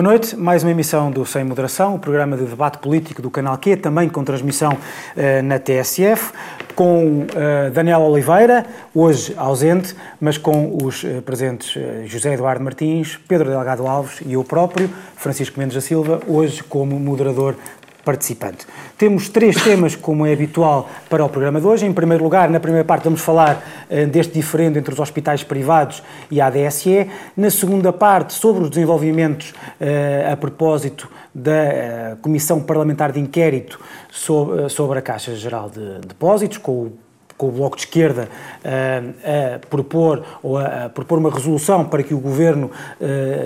Boa noite, mais uma emissão do Sem Moderação, o programa de debate político do Canal Q, também com transmissão uh, na TSF, com uh, Daniel Oliveira, hoje ausente, mas com os uh, presentes José Eduardo Martins, Pedro Delgado Alves e eu próprio, Francisco Mendes da Silva, hoje como moderador participante. Temos três temas, como é habitual, para o programa de hoje. Em primeiro lugar, na primeira parte, vamos falar uh, deste diferendo entre os hospitais privados e a ADSE. Na segunda parte, sobre os desenvolvimentos uh, a propósito da uh, Comissão Parlamentar de Inquérito sobre, sobre a Caixa Geral de Depósitos, com o com o Bloco de Esquerda a, a propor ou a, a, propor uma resolução para que o Governo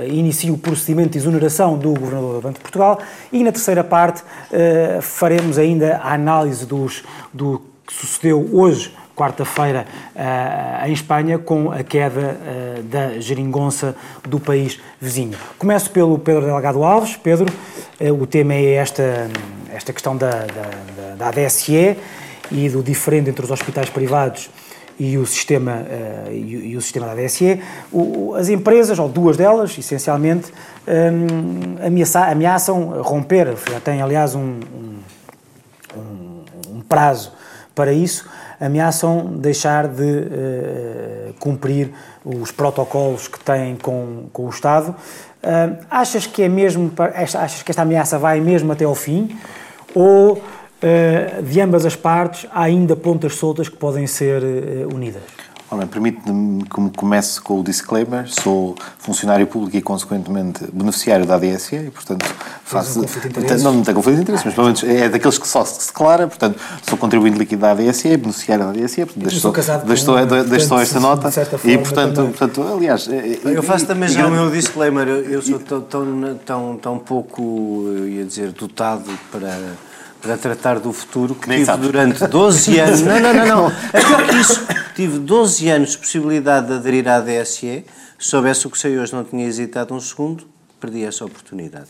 inicie o procedimento de exoneração do Governador do Banco de Portugal e na terceira parte faremos ainda a análise dos, do que sucedeu hoje quarta-feira em Espanha com a queda da geringonça do país vizinho. Começo pelo Pedro Delgado Alves. Pedro, o tema é esta, esta questão da, da, da ADSE e do diferente entre os hospitais privados e o sistema, uh, e, e, o sistema da ADSE, o, as empresas, ou duas delas, essencialmente, um, ameaça, ameaçam romper, tem aliás um, um, um, prazo para isso, ameaçam deixar de uh, cumprir os protocolos que têm com, com o Estado. Uh, achas que é mesmo, achas que esta ameaça vai mesmo até ao fim? Ou de ambas as partes, há ainda pontas soltas que podem ser eh, unidas. Ora, permite-me que comece com o disclaimer. Sou funcionário público e, consequentemente, beneficiário da ADSE e, portanto, faço... Não, não tem conflito de interesse, mas, pelo menos, é daqueles que só se declara. Portanto, sou contribuinte líquido da ADSE, beneficiário da ADSE. Portanto, deixo, só, deixo só esta nota. E, portanto, portanto, aliás... Eu faço também já o meu disclaimer. Eu sou tão, tão, tão, tão pouco, eu ia dizer, dotado para para tratar do futuro que Nem tive sabes. durante 12 anos. não, não, não, não. É pior que isso. Tive 12 anos de possibilidade de aderir à DSE. Se soubesse o que sei hoje, não tinha hesitado um segundo, perdi essa oportunidade.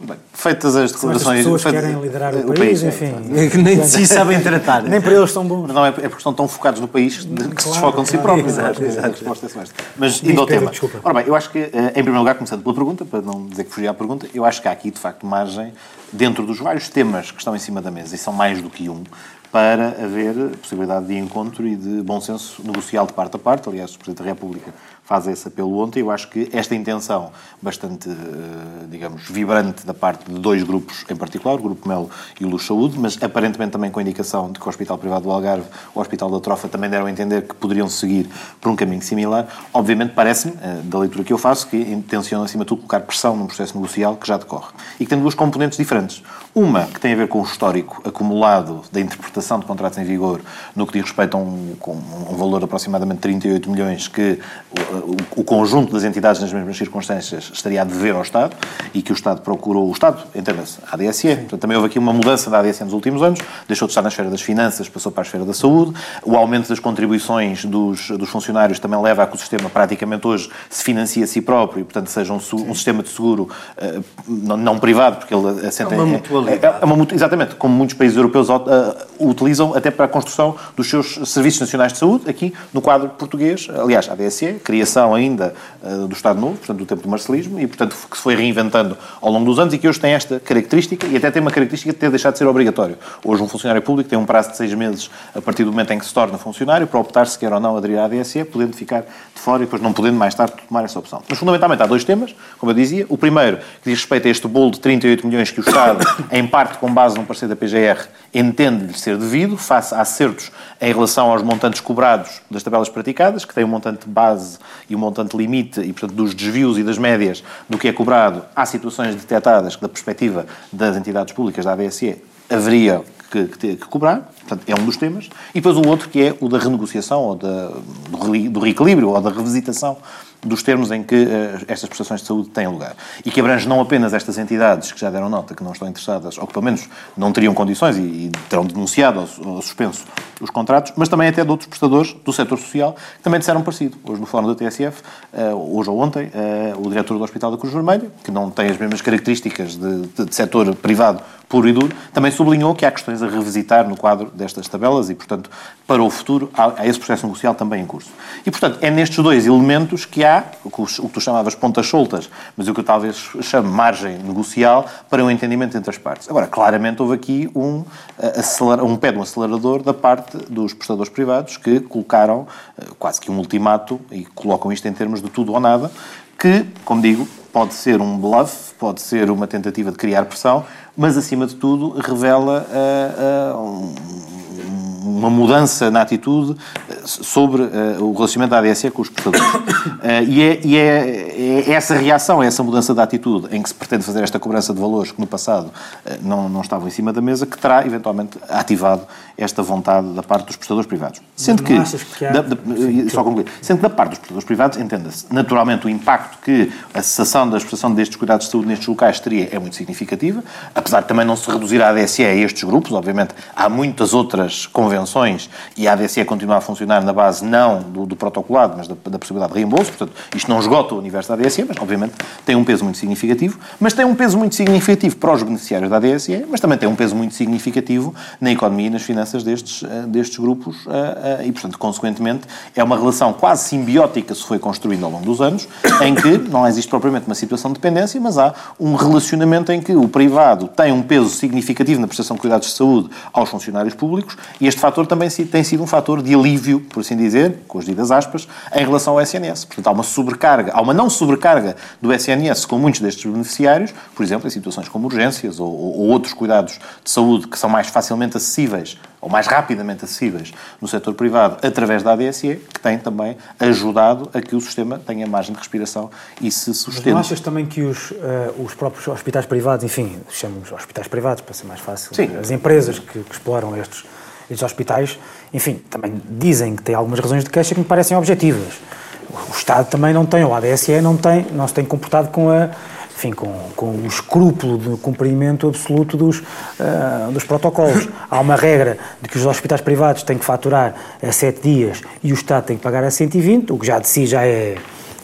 Bem, feitas as declarações. As pessoas que querem liderar o, o país, país, enfim. É, nem de si sabem tratar. Nem para eles são bons. Não, é, é porque estão tão focados no país que claro, se desfocam de si próprios. Exato, exato. Mas indo ao tema. Desculpa. Ora bem, eu acho que, eh, em primeiro lugar, começando pela pergunta, para não dizer que fugi à pergunta, eu acho que há aqui, de facto, margem, dentro dos vários temas que estão em cima da mesa, e são mais do que um, para haver possibilidade de encontro e de bom senso negocial de parte a parte. Aliás, o Presidente da República faz esse apelo ontem. Eu acho que esta intenção bastante, eh, digamos, vibrante da parte de dois grupos em particular, o Grupo Melo e o Luz Saúde, mas aparentemente também com a indicação de que o Hospital Privado do Algarve, o Hospital da Trofa, também deram a entender que poderiam seguir por um caminho similar. Obviamente, parece-me, eh, da leitura que eu faço, que intencionam, acima de tudo, colocar pressão num processo negocial que já decorre. E que tem duas componentes diferentes. Uma que tem a ver com o histórico acumulado da interpretação de contratos em vigor no que diz respeito a um, um valor de aproximadamente 38 milhões que o, o, conjunto das entidades nas mesmas circunstâncias estaria a dever ao Estado e que o Estado procurou, o Estado, entenda-se, a ADSE. Portanto, também houve aqui uma mudança da ADSE nos últimos anos, deixou de estar na esfera das finanças, passou para a esfera da saúde. O aumento das contribuições dos, dos funcionários também leva a que o sistema praticamente hoje se financie a si próprio e, portanto, seja um, um sistema de seguro uh, não, não, privado, porque ele assenta é mutualidade. É, é uma, exatamente, como muitos países europeus uh, utilizam até para a construção dos seus serviços nacionais de saúde, aqui no quadro português, aliás, a ADSE, criação ainda uh, do Estado Novo, portanto, do tempo do marcelismo, e, portanto, que se foi reinventando ao longo dos anos e que hoje tem esta característica, e até tem uma característica de ter deixado de ser obrigatório. Hoje, um funcionário público tem um prazo de seis meses a partir do momento em que se torna funcionário para optar se quer ou não aderir à ADSE, podendo ficar de fora e depois não podendo mais tarde tomar essa opção. Mas, fundamentalmente, há dois temas, como eu dizia. O primeiro, que diz respeito a este bolo de 38 milhões que o Estado, em parte com base num parceiro da PGR, entende-lhe ser devido, face a acertos em relação aos montantes cobrados das tabelas praticadas, que tem um montante base e um montante limite, e, portanto, dos desvios e das médias do que é cobrado, há situações detectadas que, da perspectiva das entidades públicas da ABSE, haveria que, que, que, cobrar, portanto, é um dos temas, e depois o outro que é o da renegociação, ou da, do, do reequilíbrio, ou da revisitação dos termos em que uh, estas prestações de saúde têm lugar. E que abrange não apenas estas entidades que já deram nota que não estão interessadas, ou que pelo menos não teriam condições e, e terão denunciado ou, ou suspenso os contratos, mas também até de outros prestadores do setor social que também disseram parecido. Hoje no fórum da TSF, eh, hoje ou ontem, eh, o diretor do Hospital da Cruz Vermelha, que não tem as mesmas características de, de, de setor privado puro e duro, também sublinhou que há questões a revisitar no quadro destas tabelas e, portanto, para o futuro há, há esse processo negocial também em curso. E, portanto, é nestes dois elementos que há o que, o que tu chamavas pontas soltas, mas o que eu talvez chame margem negocial para um entendimento entre as partes. Agora, claramente houve aqui um, eh, um pé de um acelerador da parte dos prestadores privados que colocaram eh, quase que um ultimato e colocam isto em termos de tudo ou nada, que, como digo, pode ser um bluff, pode ser uma tentativa de criar pressão, mas acima de tudo revela uh, uh, um, uma mudança na atitude eh, sobre uh, o relacionamento da ADSE com os prestadores. Uh, e, é, e é, é, essa reação, é essa mudança de atitude em que se pretende fazer esta cobrança de valores que no passado uh, não, não estavam em cima da mesa, que terá eventualmente ativado esta vontade da parte dos prestadores privados. Sendo que, que há... da, da, só concluir, sendo que da parte dos prestadores privados, entenda-se, naturalmente o impacto que a cessação da prestação destes cuidados de saúde nestes locais teria é muito significativa, apesar de também não se reduzir a ADSE a estes grupos, obviamente há muitas outras convenções e a ADSE continua a funcionar na base não do, do protocolado, mas da, da, possibilidade de reembolso, portanto isto não esgota o universo da ADSE, mas obviamente tem um peso muito significativo, mas tem um peso muito significativo para os beneficiários da ADSE, mas também tem um peso muito significativo na economia e nas finanças destes, eh, destes grupos eh, eh, e, portanto, consequentemente, é uma relação quase simbiótica se foi construída ao longo dos anos, em que não existe propriamente uma situação de dependência, mas há um relacionamento em que o privado tem um peso significativo na prestação de cuidados de saúde aos funcionários públicos e este fator também tem sido um fator de alívio, por assim dizer, com as ditas aspas, em relação ao SNS. Portanto, há uma sobrecarga, há uma não sobrecarga do SNS com muitos destes beneficiários, por exemplo, em situações como urgências ou, ou outros cuidados de saúde que são mais facilmente acessíveis ou mais rapidamente acessíveis no setor privado através da ADSE, que tem também ajudado a que o sistema tenha margem de respiração e se sustente. Mas não achas também que os, uh, os próprios hospitais privados, enfim, chamamos hospitais privados para ser mais fácil, Sim. as empresas que, que exploram estes, estes hospitais, enfim, também dizem que têm algumas razões de queixa que me parecem objetivas. O Estado também não tem, ou a ADSE não tem, não se tem comportado com a enfim, com, com o escrúpulo de cumprimento absoluto dos, uh, dos protocolos. Há uma regra de que os hospitais privados têm que faturar a 7 dias e o Estado tem que pagar a 120, o que já de si já é,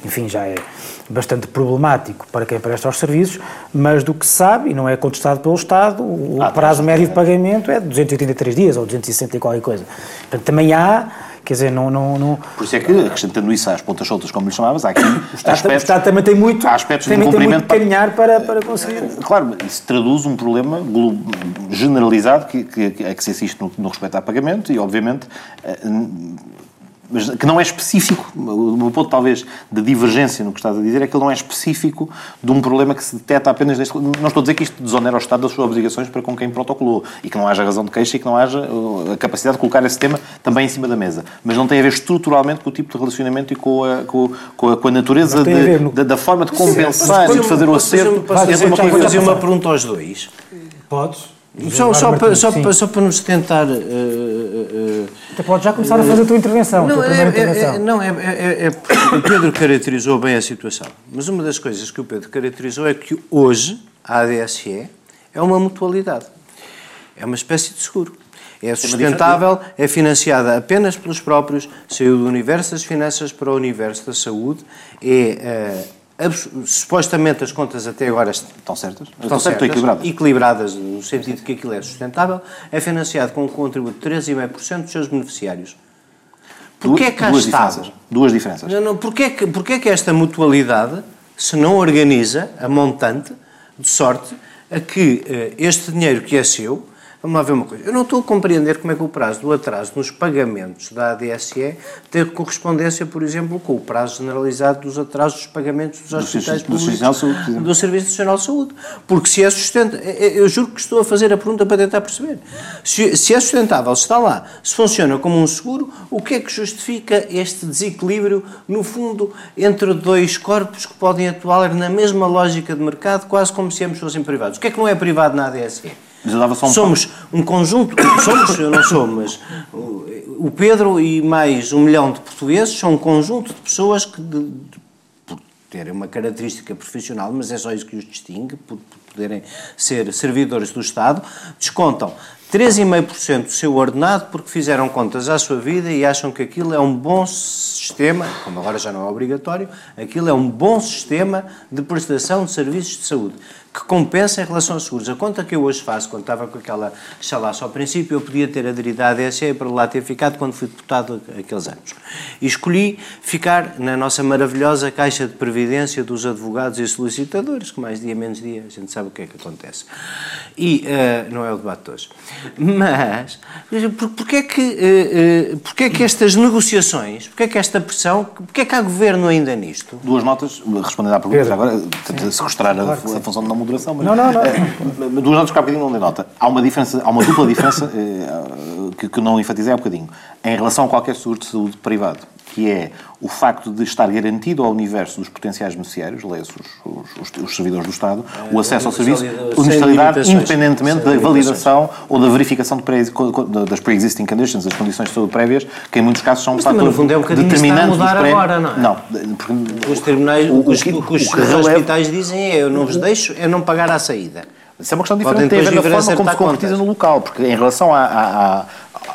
enfim, já é bastante problemático para quem presta os serviços, mas do que se sabe, e não é contestado pelo Estado, o ah, prazo médio de pagamento é de 283 dias ou 260 e qualquer coisa. Portanto, também há Quer dizer, não, não, não... Por isso é que, acrescentando isso às pontas soltas, como lhe chamavas, há aqui o Estado, aspectos, o Estado também tem muito, há aspectos também de tem muito para caminhar para, para conseguir... Claro, isso traduz um problema generalizado que, que, que, é que se assiste no, no respeito a pagamento e, obviamente, eh, mas que não é específico, o meu ponto talvez de divergência no que estás a dizer é que ele não é específico de um problema que se detecta apenas neste... Não estou a dizer que isto desonera o Estado das suas obrigações para com quem protocolou e que não haja razão de queixa e que não haja uh, a capacidade de colocar esse tema também em cima da mesa. Mas não tem a ver estruturalmente com o tipo de relacionamento e com a, com, com a, com a natureza de, no... da, da, forma de compensar e de fazer o acerto. Posso fazer uma pergunta aos dois? Podes. Só, só, para, só, para, só para nos tentar. Uh, uh, Até pode já começar a fazer a tua intervenção. Não, a é, intervenção. É, não é, é, é, O Pedro caracterizou bem a situação. Mas uma das coisas que o Pedro caracterizou é que hoje a ADSE é uma mutualidade. É uma espécie de seguro. É sustentável, é financiada apenas pelos próprios, saiu do universo das finanças para o universo da saúde, é supostamente as contas até agora estão certas, estão, certas, equilibradas. equilibradas no sentido de que aquilo é sustentável, é financiado com um contributo de 3,5% dos seus beneficiários. Porquê é que duas diferenças. Duas diferenças. Não, não, porquê, que, porquê que esta mutualidade se não organiza a montante de sorte a que uh, este dinheiro que é seu Vamos lá ver uma coisa. Eu não estou a compreender como é que o prazo do atraso nos pagamentos da ADSE tem correspondência, por exemplo, com o prazo generalizado dos atrasos dos pagamentos dos hospitais do públicos do, do Serviço Nacional de Saúde. Porque se é sustentável, eu juro que estou a fazer a pergunta para tentar perceber. Se, se é sustentável, se está lá, se funciona como um seguro, o que é que justifica este desequilíbrio, no fundo, entre dois corpos que podem atuar na mesma lógica de mercado, quase como se ambos fossem privados? O que é que não é privado na ADSE? Um somos um conjunto, somos, eu não sou, mas o Pedro e mais um milhão de portugueses são um conjunto de pessoas que, de, de, por terem uma característica profissional, mas é só isso que os distingue, por, por poderem ser servidores do Estado, descontam 3,5% do seu ordenado porque fizeram contas à sua vida e acham que aquilo é um bom sistema, como agora já não é obrigatório, aquilo é um bom sistema de prestação de serviços de saúde que compensa em relação aos seguros. A conta que eu hoje faço, quando estava com aquela chalaça ao princípio, eu podia ter aderido à ADSE para lá ter ficado quando fui deputado aqueles anos. E escolhi ficar na nossa maravilhosa caixa de previdência dos advogados e solicitadores, que mais dia menos dia a gente sabe o que é que acontece. E uh, não é o debate de hoje. Mas, por, porquê, é que, uh, uh, porquê é que estas negociações, porquê é que esta pressão, porquê é que há governo ainda nisto? Duas notas, respondendo à pergunta, agora, sequestrar a, a função de não moderação, mas. Não, não, não. Uh, duas notas que há bocadinho não dei nota. Há uma diferença, há uma dupla diferença uh, que, que não enfatizei há bocadinho. Em relação a qualquer seguro de saúde privado que é o facto de estar garantido ao universo dos potenciais beneficiários, leia-se os, os, os, servidores do Estado, o acesso ao serviço, universalidade, independentemente da validação ou da verificação de pré, das pre-existing conditions, das condições de saúde prévias, que em muitos casos são Mas fator é um determinantes a pré... agora, não é? Não. Porque, os tribunais, o, os, o que, os, os hospitais dizem é eu não vos deixo, é não pagar à saída. Isso é uma questão diferente, tem a ver na forma como se concretiza no local, porque em relação a,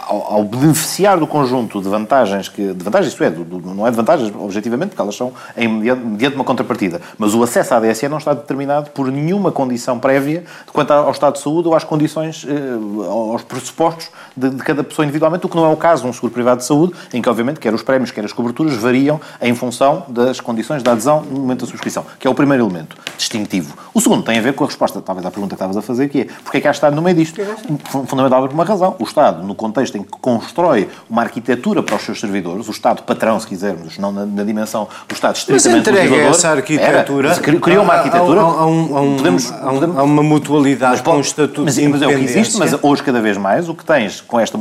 ao, ao, beneficiar do conjunto de vantagens, que, de vantagens, isto é, do, do, não é de vantagens objetivamente, porque elas são em, mediante uma contrapartida, mas o acesso à DSE não está determinado por nenhuma condição prévia quanto ao estado de saúde ou às condições, eh, aos pressupostos de, de, cada pessoa individualmente, o que não é o caso de um seguro privado de saúde, em que obviamente quer os prémios, quer as coberturas variam em função das condições da adesão no momento da subscrição, que é o primeiro elemento distintivo. O segundo tem a ver com a resposta, talvez, à pergunta que estavas a fazer, que é, porque é que há Estado no meio disto? Fundamental por uma razão. O Estado, no contexto em que constrói uma arquitetura para os seus servidores, o Estado patrão, se quisermos, não na, na dimensão do Estado estritamente Mas entrega essa arquitetura... Era, criou uma arquitetura... Há, um, um, podemos, há, um, há uma mutualidade mas, com um estatuto mas, de mas é o que existe, mas hoje cada vez mais o que tens com esta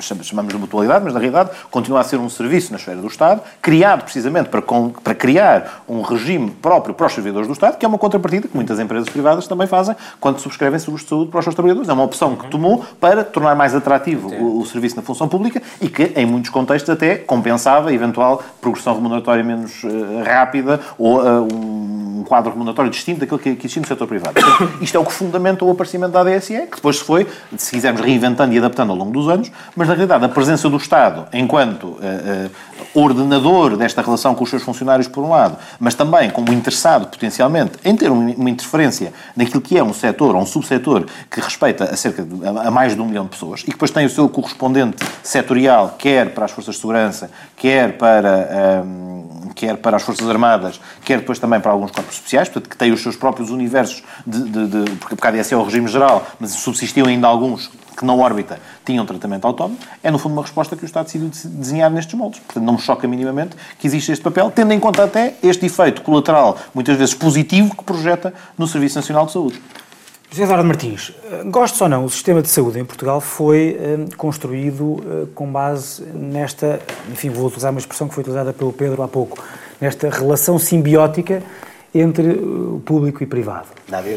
chamamos de mutualidade, mas na realidade continua a ser um serviço na esfera do Estado, criado precisamente para, para criar um regime próprio para os servidores do Estado, que é uma contrapartida que muitas empresas privadas também fazem quando subscrevem seguros de saúde para os seus trabalhadores. É uma opção que tomou para tornar mais atrativo o, o serviço na função pública e que, em muitos contextos, até compensava a eventual progressão remuneratória menos uh, rápida ou uh, um quadro remuneratório distinto daquilo que, que existia no setor privado. Portanto, isto é o que fundamenta o aparecimento da ADSE, que depois se foi, se quisermos, reinventando e adaptando ao longo dos anos, mas, na realidade, a presença do Estado enquanto uh, ordenador desta relação com os seus funcionários, por um lado, mas também como interessado, potencialmente, em ter uma interferência naquilo que é um setor ou um subsetor que respeita a cerca de, a mais de um milhão de pessoas e que depois tem o seu correspondente setorial, quer para as forças de segurança, quer para, um, quer para as Forças Armadas, quer depois também para alguns corpos especiais, portanto, que têm os seus próprios universos, de, de, de porque a ADS é o regime geral, mas subsistiam ainda alguns que na órbita tinham tratamento autónomo, é no fundo uma resposta que o Estado decidiu desenhar nestes moldes. Portanto, não me choca minimamente que exista este papel, tendo em conta até este efeito colateral, muitas vezes positivo, que projeta no Serviço Nacional de Saúde. José Eduardo Martins, gostes ou não, o sistema de saúde em Portugal foi eh, construído eh, com base nesta, enfim, vou utilizar uma expressão que foi utilizada pelo Pedro há pouco, nesta relação simbiótica entre o público e privado. Nada é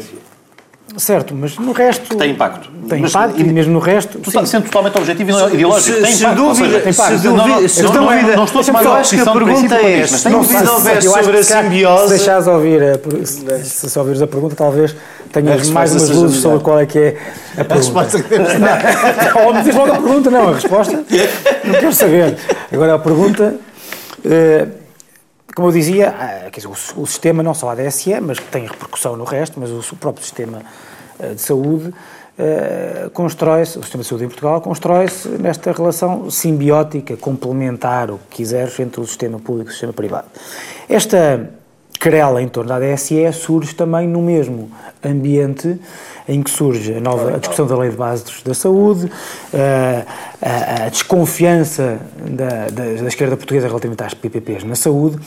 Certo, mas no resto. Que tem impacto. Tem mas, impacto, e mesmo no resto. Tu, sendo totalmente objetivo e ideológico, se, tem impacto. Dúvida, seja, tem impacto. Se dúvida, se não, não, não, não, não estou a tomar uma posição a pergunta é esta. Se dúvida houver sobre a simbiose. Se deixares ouvir, se, se ouvires a pergunta, talvez tenhas mais umas luzes sobre qual é que é a pergunta. A resposta que temos. Ou me diz logo a pergunta, não, a resposta. Não quero saber. Agora a pergunta. Uh, como eu dizia, ah, dizer, o, sistema, não só a DSE, mas que tem repercussão no resto, mas o, próprio sistema uh, de saúde uh, constrói-se, o sistema de saúde em Portugal constrói-se nesta relação simbiótica, complementar, o que quiseres, entre o sistema público e o sistema privado. Esta querela em torno da DSE surge também no mesmo ambiente em que surge a nova a discussão da lei de bases da saúde, a, a desconfiança da, da, da, esquerda portuguesa relativamente às PPPs na saúde.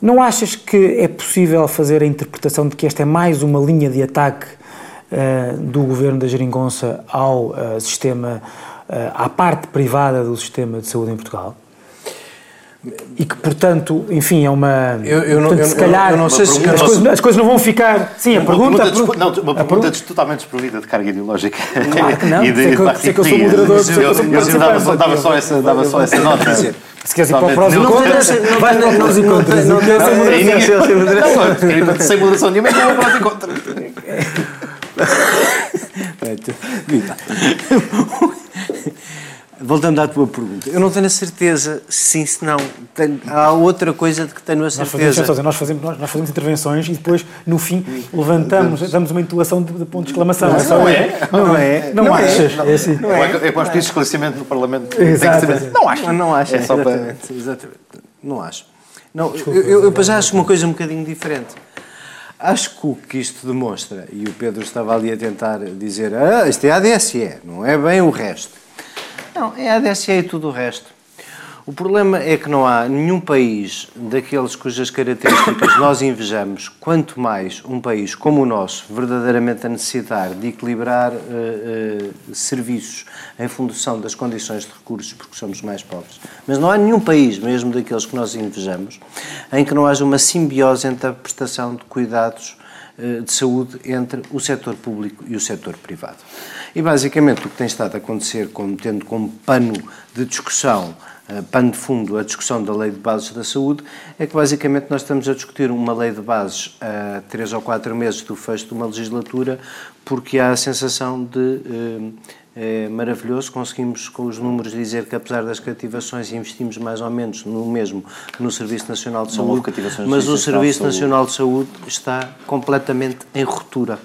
Não achas que é possível fazer a interpretação de que esta é mais uma linha de ataque uh, do governo da Geringonça ao uh, sistema, uh, à parte privada do sistema de saúde em Portugal? E que, portanto, enfim, é uma. Eu, eu não, portanto, se calhar eu não sei se as, coisas, as coisas não vão ficar. Sim, a pergunta. pergunta não, uma pergunta totalmente desprovida de carga ideológica. Claro que não. e de, sei, que, sei que eu sou moderador. Sei que eu sou dava, só, dava, só essa, dava só essa nota. Se queres ir para o próximo não contras, não vais para o prós e contras. Não quero ser moderação. Sem moderação nenhuma, não vou prós e contras. Voltando à tua pergunta, eu não tenho a certeza, sim, se não. Tenho, há outra coisa de que tenho a certeza. Nós fazemos, nós fazemos, nós fazemos intervenções e depois, no fim, levantamos, damos uma intuação de, de ponto de exclamação. Não, não, é, não, é. Não, não achas? É, assim. não é. é com de esclarecimento no Parlamento. Exato. Não acho. Não acho, é só exatamente, para... exatamente. Não acho. Não, Desculpa, eu, eu, eu já acho uma coisa um bocadinho diferente. Acho que o que isto demonstra, e o Pedro estava ali a tentar dizer, ah, isto é a ADSE, não é bem o resto. Não, é a ADSE e tudo o resto. O problema é que não há nenhum país daqueles cujas características nós invejamos, quanto mais um país como o nosso, verdadeiramente a necessitar de equilibrar uh, uh, serviços em função das condições de recursos, porque somos mais pobres. Mas não há nenhum país, mesmo daqueles que nós invejamos, em que não haja uma simbiose entre a prestação de cuidados de saúde entre o setor público e o setor privado. E basicamente o que tem estado a acontecer, como, tendo como pano de discussão, uh, pano de fundo, a discussão da Lei de Bases da Saúde, é que basicamente nós estamos a discutir uma lei de bases há três ou quatro meses do fecho de uma legislatura, porque há a sensação de. É maravilhoso, conseguimos com os números dizer que apesar das cativações investimos mais ou menos no mesmo no Serviço Nacional de Saúde, mas o Serviço Nacional de Saúde está completamente em ruptura.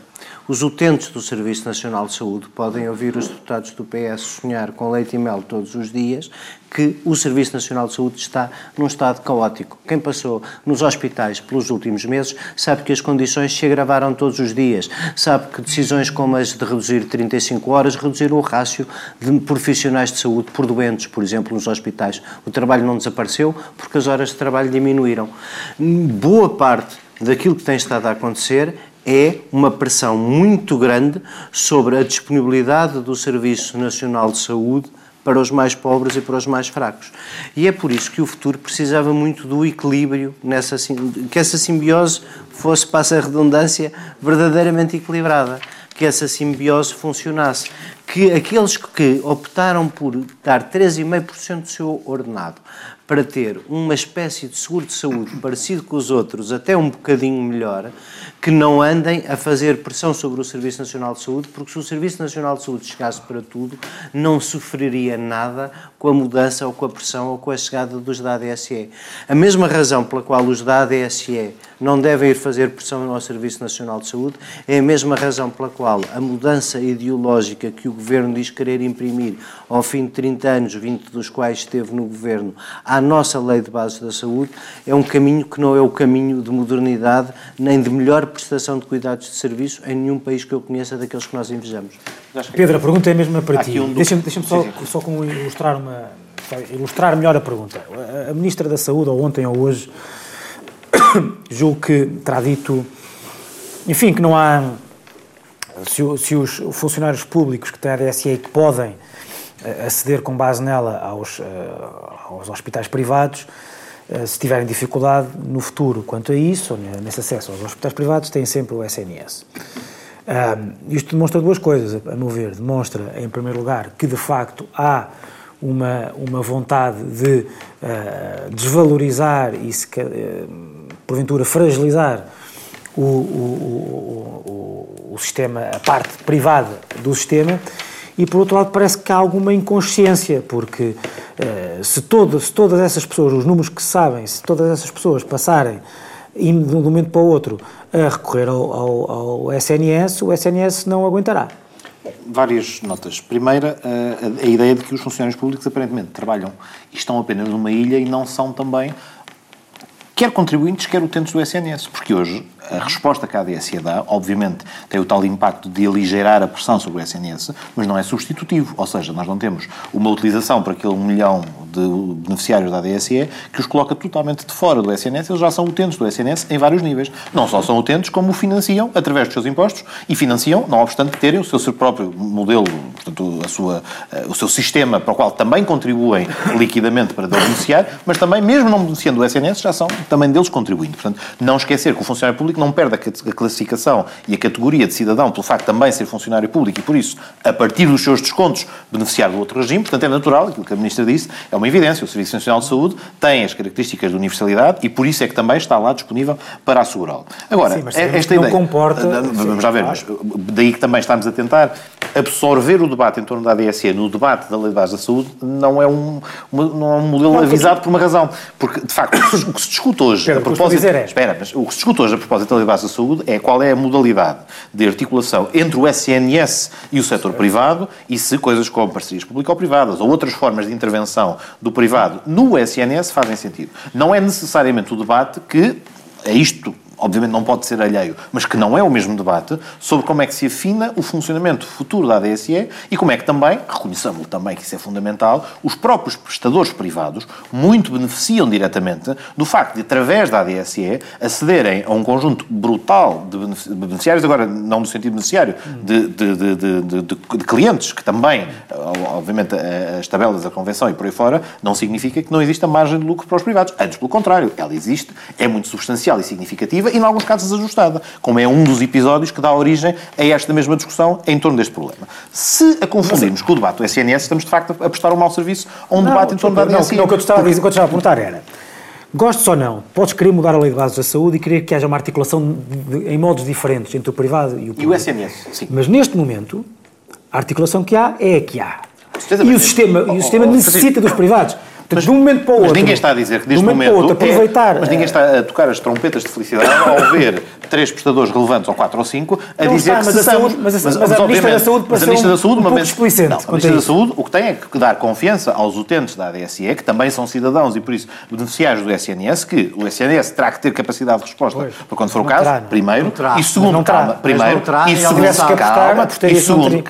Os utentes do Serviço Nacional de Saúde podem ouvir os deputados do PS sonhar com leite e mel todos os dias que o Serviço Nacional de Saúde está num estado caótico. Quem passou nos hospitais pelos últimos meses sabe que as condições se agravaram todos os dias, sabe que decisões como as de reduzir 35 horas reduziram o rácio de profissionais de saúde por doentes, por exemplo, nos hospitais. O trabalho não desapareceu porque as horas de trabalho diminuíram. Boa parte daquilo que tem estado a acontecer é uma pressão muito grande sobre a disponibilidade do Serviço Nacional de Saúde para os mais pobres e para os mais fracos. E é por isso que o futuro precisava muito do equilíbrio, nessa, que essa simbiose fosse, passa a redundância, verdadeiramente equilibrada, que essa simbiose funcionasse, que aqueles que optaram por dar 3,5% do seu ordenado para ter uma espécie de seguro de saúde parecido com os outros, até um bocadinho melhor, que não andem a fazer pressão sobre o Serviço Nacional de Saúde, porque se o Serviço Nacional de Saúde chegasse para tudo, não sofreria nada com a mudança ou com a pressão ou com a chegada dos da ADSE. A mesma razão pela qual os da ADSE não devem ir fazer pressão ao Serviço Nacional de Saúde é a mesma razão pela qual a mudança ideológica que o Governo diz querer imprimir ao fim de 30 anos, 20 dos quais esteve no Governo, à nossa Lei de Bases da Saúde, é um caminho que não é o caminho de modernidade nem de melhor prestação de cuidados de serviço em nenhum país que eu conheça daqueles que nós invejamos. Pedro, a pergunta é a mesma para ti. Um Deixa-me deixa só, só com ilustrar, uma, ilustrar melhor a pergunta. A Ministra da Saúde, ou ontem ou hoje, julgo que terá dito, enfim, que não há. Se, se os funcionários públicos que têm a DSE que podem eh, aceder com base nela aos, eh, aos hospitais privados, eh, se tiverem dificuldade no futuro quanto a isso, nesse acesso aos hospitais privados, têm sempre o SNS. Um, isto demonstra duas coisas, a meu ver. Demonstra, em primeiro lugar, que de facto há uma, uma vontade de uh, desvalorizar e, se, uh, porventura, fragilizar o, o, o, o, sistema, a parte privada do sistema, e por outro lado parece que há alguma inconsciência, porque uh, se, todo, se todas essas pessoas, os números que sabem, se todas essas pessoas passarem de um momento para o outro a recorrer ao, ao, ao SNS, o SNS não aguentará. Várias notas. Primeira, a, a, ideia de que os funcionários públicos aparentemente trabalham e estão apenas numa ilha e não são também quer contribuintes, quer utentes do SNS, porque hoje a resposta que a ADSE dá, obviamente, tem o tal impacto de aligeirar a pressão sobre o SNS, mas não é substitutivo. Ou seja, nós não temos uma utilização para aquele milhão de beneficiários da ADSE que os coloca totalmente de fora do SNS, eles já são utentes do SNS em vários níveis. Não só são utentes, como o financiam através dos seus impostos e financiam, não obstante terem o seu, seu próprio modelo, portanto, a sua, eh, o seu sistema para o qual também contribuem liquidamente para beneficiar, mas também, mesmo não beneficiando do SNS, já são também deles contribuindo. Portanto, não esquecer que o funcionário público não perde a classificação e a categoria de cidadão pelo facto de também ser funcionário público e, por isso, a partir dos seus descontos, beneficiar do outro regime. Portanto, é natural, aquilo que a Ministra disse, é uma evidência. O Serviço Nacional de Saúde tem as características de universalidade e por isso é que também está lá disponível para assegurá-lo. Agora, Sim, esta não ideia... comporta... Vamos já ver, mas daí que também estamos a tentar absorver o debate em torno da ADSE no debate da Lei de Base da Saúde não é um, não é um modelo não, avisado porque... por uma razão. Porque, de facto, o que se discute hoje Pedro, a propósito... É... Espera, mas o que se discute hoje a propósito Base da Saúde é qual é a modalidade de articulação entre o SNS e o setor privado e se coisas como parcerias público-privadas ou outras formas de intervenção do privado no SNS fazem sentido. Não é necessariamente o debate que é isto obviamente não pode ser alheio, mas que não é o mesmo debate, sobre como é que se afina o funcionamento futuro da ADSE e como é que também, reconheçamos também que isso é fundamental, os próprios prestadores privados muito beneficiam diretamente do facto de, através da ADSE, acederem a um conjunto brutal de beneficiários, agora não no sentido beneficiário, de, de, de, de clientes, que também, obviamente, as tabelas da Convenção e por aí fora, não significa que não exista margem de lucro para os privados. Antes, pelo contrário, ela existe, é muito substancial e significativa e, em alguns casos, desajustada, como é um dos episódios que dá origem a esta mesma discussão em torno deste problema. Se a confundirmos com o debate do SNS, estamos, de facto, a prestar um mau serviço a um não, debate em torno da ADSI. Não, o que eu estava a dizer, o que eu estava a perguntar era... Gostes ou não, podes querer mudar a lei de bases da saúde e querer que haja uma articulação de, de, em modos diferentes entre o privado e o público. E o SNS, sim. Mas neste momento, a articulação que há é a que há. E o sistema, e o sistema necessita dos privados. Mas, de um momento para o outro. Mas ninguém está a dizer que neste momento. momento outro, aproveitar. É, mas ninguém está a tocar as trompetas de felicidade ao ver três prestadores relevantes, ou quatro ou cinco, a não dizer está, que mas se saúde, mas, mas, mas, a Ministra da Saúde mas a Ministra da Saúde, um, uma vez, não, a Ministra da Saúde, o que tem é que dar confiança aos utentes da ADSE, que também são cidadãos e por isso beneficiários do SNS, que o SNS terá que ter capacidade de resposta pois, para quando for o caso, terá, primeiro, terá, e segundo, calma, primeiro, e segundo, calma, e segundo,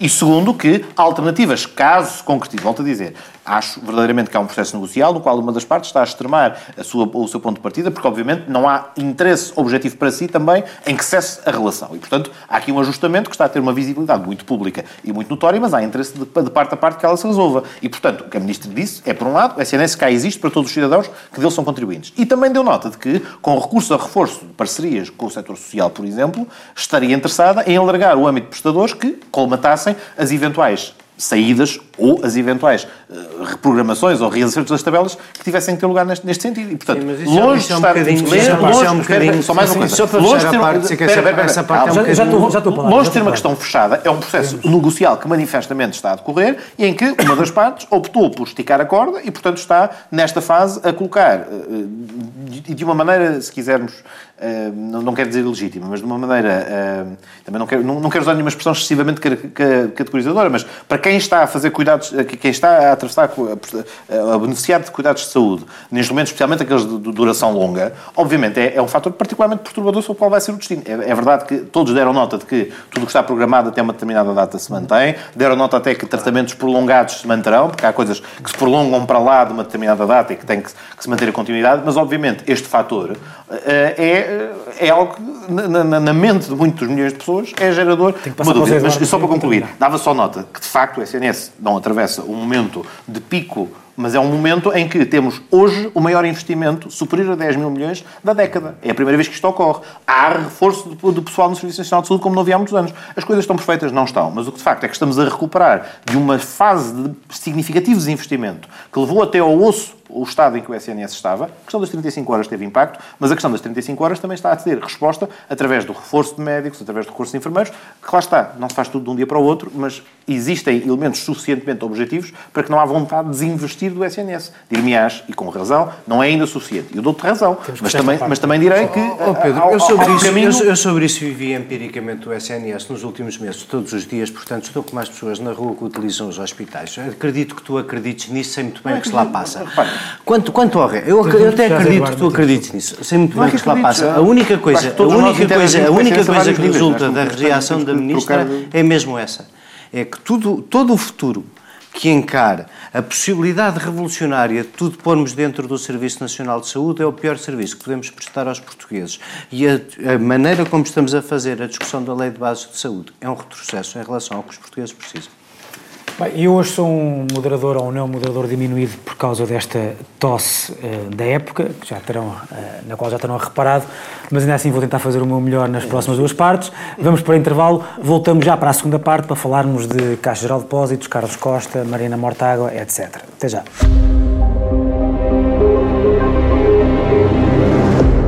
e segundo que alternativas, caso se concretize, volto a dizer, Acho verdadeiramente que há um processo negocial no qual uma das partes está a extremar a sua, o seu ponto de partida, porque obviamente não há interesse objetivo para si também em que cesse a relação. E, portanto, há aqui um ajustamento que está a ter uma visibilidade muito pública e muito notória, mas há interesse de, de parte a parte que ela se resolva. E, portanto, o que a Ministra disse é, por um lado, o SNS cá existe para todos os cidadãos que deles são contribuintes. E também deu nota de que, com recurso a reforço de parcerias com o setor social, por exemplo, estaria interessada em alargar o âmbito de prestadores que colmatassem as eventuais saídas ou as eventuais uh, reprogramações ou reacertos das tabelas que tivessem que ter lugar neste, neste sentido. E, portanto, Sim, longe de é estar... Longe, é um bocadinho... Só mais uma coisa. Só para longe ter, parte, que essa parte é um já, estou, já estou Longe de ter uma questão fechada, é um processo negocial que manifestamente está a decorrer e em que uma das partes optou por esticar a corda e, portanto, está nesta fase a colocar, uh, de uma maneira, se quisermos, não, quero dizer legítima, mas de uma maneira, também não quero, não, quero usar nenhuma expressão excessivamente categorizadora, mas para quem está a fazer cuidados, quem está a atravessar, a beneficiar de cuidados de saúde, neste momento, especialmente aqueles de duração longa, obviamente é, é um fator particularmente perturbador sobre qual vai ser o destino. É, é, verdade que todos deram nota de que tudo o que está programado até uma determinada data se mantém, deram nota até que tratamentos prolongados se manterão, porque há coisas que se prolongam para lá de uma determinada data e que tem que, que se manter a continuidade, mas obviamente este fator uh, é, é algo que na, na, na, mente de muitos milhões de pessoas é gerador de uma dúvida. Mas só para concluir, dava só nota que de facto o SNS não atravessa um momento de pico, mas é um momento em que temos hoje o maior investimento, superior a 10 mil milhões, da década. É a primeira vez que isto ocorre. Há reforço do pessoal no Serviço Nacional de Saúde como não havia há muitos anos. As coisas estão perfeitas? Não estão. Mas o que de facto é que estamos a recuperar de uma fase de significativo desinvestimento que levou até ao osso o estado em que o SNS estava. A questão das 35 horas teve impacto, mas a questão das 35 horas também está a ter resposta através do reforço de médicos, através do reforço de enfermeiros, que lá está, não se faz tudo de um dia para o outro, mas existem elementos suficientemente objetivos para que não há vontade de desinvestir do SNS. Dir-me-ás, e com razão, não é ainda suficiente. Eu dou-te razão, mas também, mas também direi que... Oh, oh Pedro, eu, sobre isso, caminho... eu, eu, sobre isso vivi empiricamente o SNS nos últimos meses, todos os dias, portanto estou com mais pessoas na rua que utilizam os hospitais. Acredito que tu acredites nisso, sei muito bem o que se lá passa. Quanto, quanto ao eu, eu até acredito que tu acredites nisso. Sei muito bem o que se lá passa. A única coisa, a única coisa, a única coisa que resulta da reação da ministra é mesmo essa. É que tudo, todo o futuro que encara a possibilidade revolucionária de tudo pormos dentro do Serviço Nacional de Saúde é o pior serviço que podemos prestar aos portugueses. E a, a, maneira como estamos a fazer a discussão da Lei de Bases de Saúde é um retrocesso em relação ao que os portugueses precisam. Bem, eu hoje sou um moderador ou não moderador diminuído por causa desta tosse uh, da época, que já terão, uh, na qual já terão reparado, mas ainda assim vou tentar fazer o meu melhor nas próximas duas partes. Vamos para intervalo, voltamos já para a segunda parte para falarmos de Caixa Geral de Depósitos, Carlos Costa, Marina Mortágua, etc. Até já.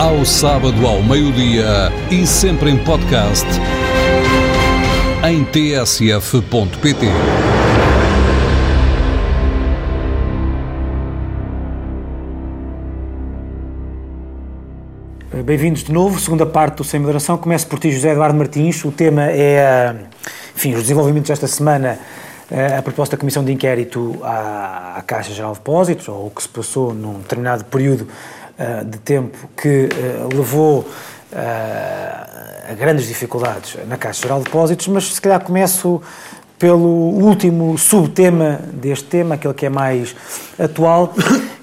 Ao sábado ao meio-dia e sempre em podcast em tsf.pt. Bem-vindos de novo, segunda parte do Sem Moderação. Começo por ti, José Eduardo Martins. O tema é, enfim, os desenvolvimentos desta semana eh, a proposta da Comissão de Inquérito à Caixa Geral de Depósitos, ou o que se passou num determinado período uh, de tempo que uh, levou a grandes dificuldades na Caixa Geral de Depósitos, mas se calhar começo pelo último subtema deste tema, aquele que é mais atual,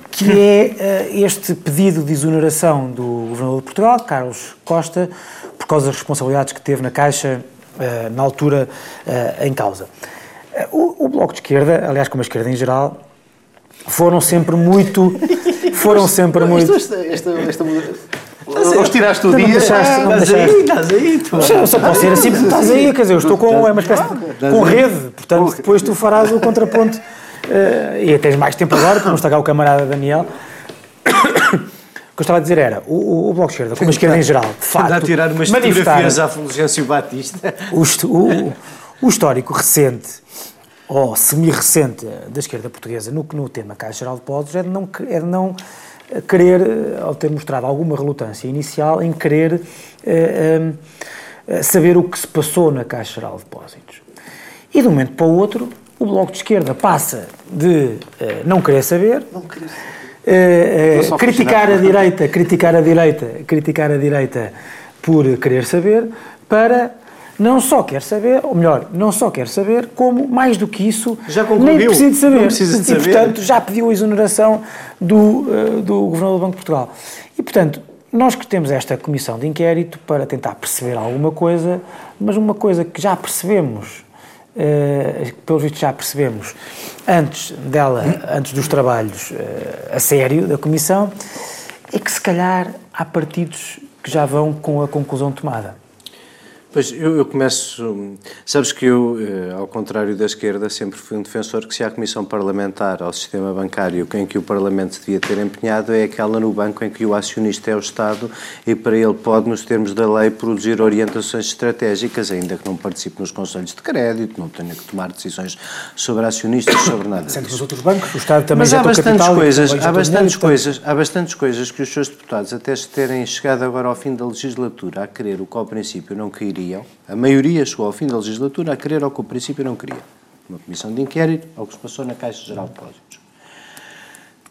que é este pedido de exoneração do Governador de Portugal, Carlos Costa, por causa das responsabilidades que teve na Caixa na altura em causa. O, o, Bloco de Esquerda, aliás, como a esquerda em geral, foram sempre muito. Foram sempre muito. Esta, esta, esta, Hoje tiraste o dia. Deixaste, não estás aí, estás aí. Tu. Só posso ser assim porque estás aí, quer dizer, eu estou com é uma espécie de, com rede, portanto depois tu farás o contraponto uh, e tens mais tempo agora para não estragar o camarada Daniel. O que eu estava a dizer era, o, o Bloco de Esquerda, como a esquerda em geral, de facto... a tirar umas fotografias à Fulgêncio Batista. O, o, o histórico recente ou semi-recente da esquerda portuguesa no, no tema Caixa Geral de Depósitos é de não, é de não querer, ao ter mostrado alguma relutância inicial, em querer eh, eh, saber o que se passou na Caixa Geral de Depósitos. E de um momento para o outro, o Bloco de Esquerda passa de eh, não querer saber, não querer saber. criticar a direita, criticar a direita, criticar a direita por querer saber, para não só quer saber, ou melhor, não só quer saber, como, mais do que isso, já nem precisa de saber. Precisa de e, portanto, já pediu a exoneração do, uh, do Governador do Banco de Portugal. E, portanto, nós que temos esta comissão de inquérito para tentar perceber alguma coisa, mas uma coisa que já percebemos, uh, pelo visto já percebemos, antes dela, antes dos trabalhos uh, a sério da comissão, é que se calhar há partidos que já vão com a conclusão tomada. Pois, eu, eu, começo. Sabes que eu, eh, ao contrário da esquerda, sempre fui um defensor que, se há comissão parlamentar ao sistema bancário em que o Parlamento devia ter empenhado, é aquela no banco em que o acionista é o Estado e para ele pode, nos termos da lei, produzir orientações estratégicas, ainda que não participe nos conselhos de crédito, não tenha que tomar decisões sobre acionistas, sobre nada. Que nos outros bancos, o Estado também Mas há bastantes coisas, há bastantes coisas, há bastantes coisas que os seus deputados, até se terem chegado agora ao fim da legislatura a querer o que ao princípio não queriam a maioria chegou ao fim da legislatura a querer o que o princípio não queria. Uma comissão de inquérito ao que se passou na Caixa Geral de Depósitos.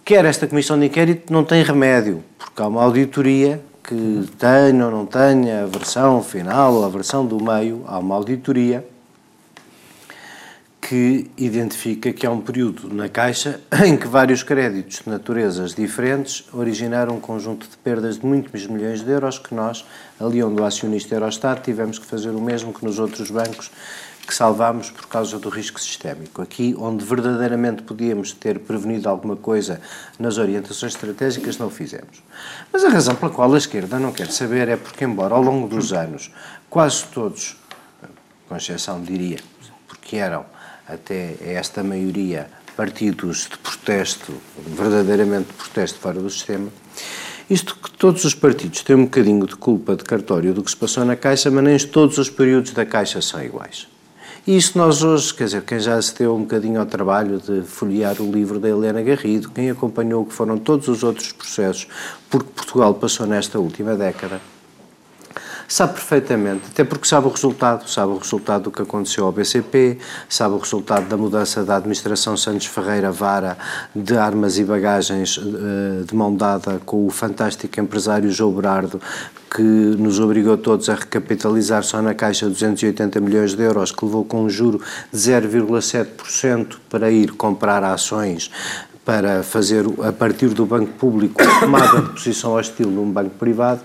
Quer esta comissão de inquérito não tem remédio, porque há uma auditoria que tenha ou não tenha a versão final ou a versão do meio, há uma auditoria que identifica que há um período na Caixa em que vários créditos de naturezas diferentes originaram um conjunto de perdas de muitos milhões de euros que nós, ali onde o acionista era o Estado, tivemos que fazer o mesmo que nos outros bancos que salvámos por causa do risco sistémico. Aqui, onde verdadeiramente podíamos ter prevenido alguma coisa nas orientações estratégicas, não o fizemos. Mas a razão pela qual a esquerda não quer saber é porque, embora ao longo dos anos, quase todos, com exceção, diria, porque eram até esta maioria partidos de protesto, verdadeiramente de protesto fora do sistema, isto que todos os partidos têm um bocadinho de culpa de cartório do que se passou na Caixa, mas nem todos os períodos da Caixa são iguais. E isto nós hoje, quer dizer, quem já se deu um bocadinho ao trabalho de folhear o livro da Helena Garrido, quem acompanhou o que foram todos os outros processos, porque Portugal passou nesta última década, Sabe perfeitamente, até porque sabe o resultado, sabe o resultado do que aconteceu ao BCP, sabe o resultado da mudança da administração Santos Ferreira Vara de armas e bagagens eh, de mão dada com o fantástico empresário João Berardo, que nos obrigou todos a recapitalizar só na Caixa 280 milhões de euros, que levou com um juro de 0,7% para ir comprar ações para fazer, a partir do banco público, tomada de posição hostil num banco privado.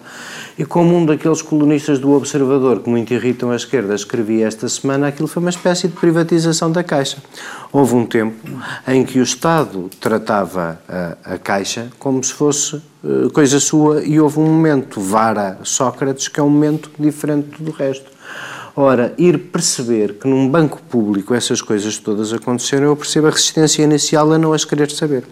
E como um daqueles colunistas do Observador que muito irritam a esquerda escrevia esta semana, aquilo foi uma espécie de privatização da Caixa. Houve um tempo em que o Estado tratava a, a Caixa como se fosse uh, coisa sua e houve um momento, Vara Sócrates, que é um momento diferente do resto. Ora, ir perceber que num banco público essas coisas todas aconteceram, eu percebo a resistência inicial a não as querer saber.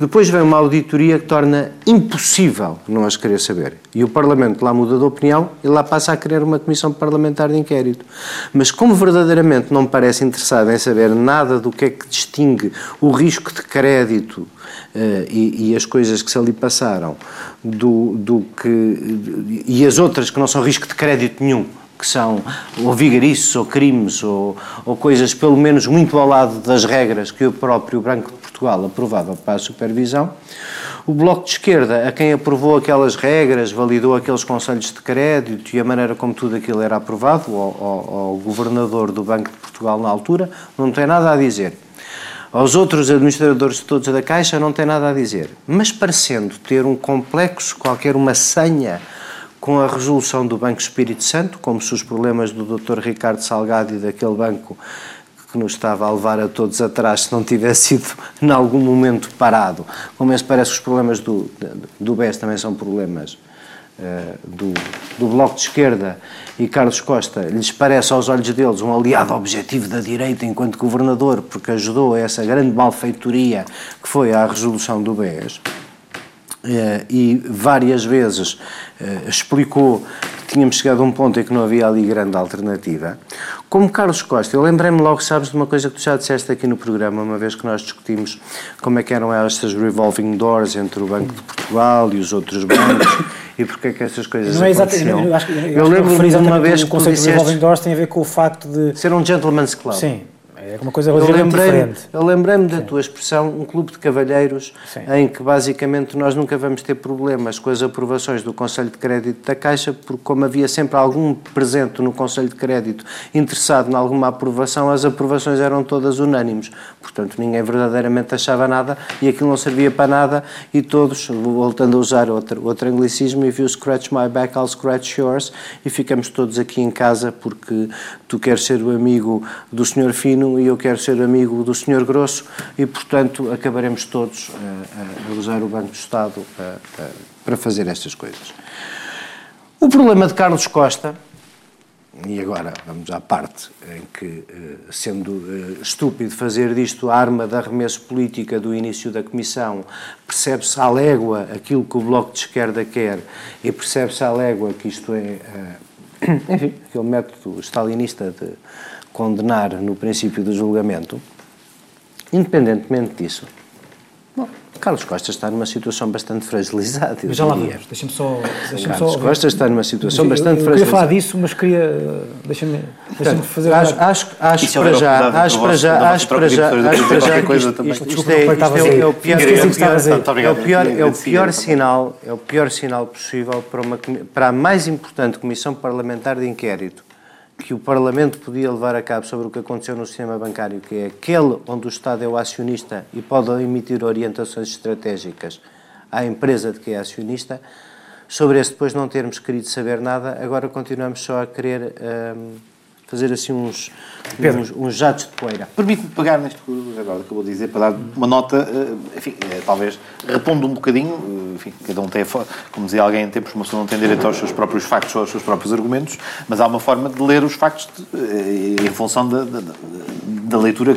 Depois vem uma auditoria que torna impossível não as querer saber. E o Parlamento lá muda de opinião e lá passa a querer uma comissão parlamentar de inquérito. Mas como verdadeiramente não parece interessado em saber nada do que é que distingue o risco de crédito uh, e, e, as coisas que se ali passaram do, do que. e as outras que não são risco de crédito nenhum que são ou vigariços ou crimes ou, ou coisas pelo menos muito ao lado das regras que o próprio Banco de Portugal aprovava para a supervisão. O Bloco de Esquerda, a quem aprovou aquelas regras, validou aqueles conselhos de crédito e a maneira como tudo aquilo era aprovado, ao, ao, ao governador do Banco de Portugal na altura, não tem nada a dizer. Aos outros administradores todos da Caixa não tem nada a dizer. Mas parecendo ter um complexo, qualquer uma senha com a resolução do Banco Espírito Santo, como se os problemas do Dr. Ricardo Salgado e daquele banco que nos estava a levar a todos atrás se não tivesse sido em algum momento parado. Como esse parece que os problemas do, do BES também são problemas uh, do, do Bloco de Esquerda e Carlos Costa lhes parece aos olhos deles um aliado objetivo da direita enquanto governador porque ajudou a essa grande malfeitoria que foi a resolução do BES. Uh, e várias vezes uh, explicou que tínhamos chegado a um ponto em que não havia ali grande alternativa. Como Carlos Costa, eu lembrei-me logo, sabes, de uma coisa que tu já disseste aqui no programa, uma vez que nós discutimos como é que eram estas revolving doors entre o Banco de Portugal e os outros bancos e porque é que essas coisas não é aconteciam. Eu, acho, eu, eu lembro-me de uma vez que o conceito de revolving doors tem a ver com o facto de... Ser um gentleman's club. Sim. É uma coisa relativamente eu diferente. Eu lembrei-me da tua expressão, um clube de cavalheiros, Sim. em que basicamente nós nunca vamos ter problemas com as aprovações do Conselho de Crédito da Caixa, porque como havia sempre algum presente no Conselho de Crédito interessado em alguma aprovação, as aprovações eram todas unânimes. Portanto, ninguém verdadeiramente achava nada e aquilo não servia para nada e todos, voltando a usar outro, outro anglicismo, if you scratch my back, I'll scratch yours, e ficamos todos aqui em casa porque tu queres ser o amigo do Sr. Fino e eu quero ser amigo do Sr. Grosso e, portanto, acabaremos todos a, a usar o Banco do Estado a, para fazer estas coisas. O problema de Carlos Costa, e agora vamos à parte em que, eh, sendo eh, estúpido fazer disto a arma de arremesso política do início da Comissão, percebe-se à légua aquilo que o Bloco de Esquerda quer e percebe-se à légua que isto é, eh, enfim, aquele método stalinista de condenar no princípio do julgamento, independentemente disso, bom, Carlos Costa está numa situação bastante fragilizada. Mas já lá vamos, deixa-me só. Deixa Carlos só, Costa está numa situação eu, bastante eu, eu fragilizada. Eu queria falar disso, mas queria. Deixa-me deixa fazer. Acho, acho, acho para já. Acho para já. Acho para já. Acho para já. Isto é o pior. É o pior. É o pior sinal. É o pior sinal possível para uma para a mais importante comissão parlamentar de inquérito que o Parlamento podia levar a cabo sobre o que aconteceu no sistema bancário, que é aquele onde o Estado é o acionista e pode emitir orientações estratégicas à empresa de que é acionista, sobre esse depois não termos querido saber nada, agora continuamos só a querer hum, fazer assim uns, uns, uns, jatos de poeira. Permite-me pegar neste que agora acabou de dizer, para dar uma nota, eh, enfim, eh, talvez repondo um bocadinho, eh, enfim, cada um tem, como dizia alguém em tempos, uma pessoa não tem direito aos seus próprios factos ou aos seus próprios argumentos, mas há uma forma de ler os factos de, em função da, da, da leitura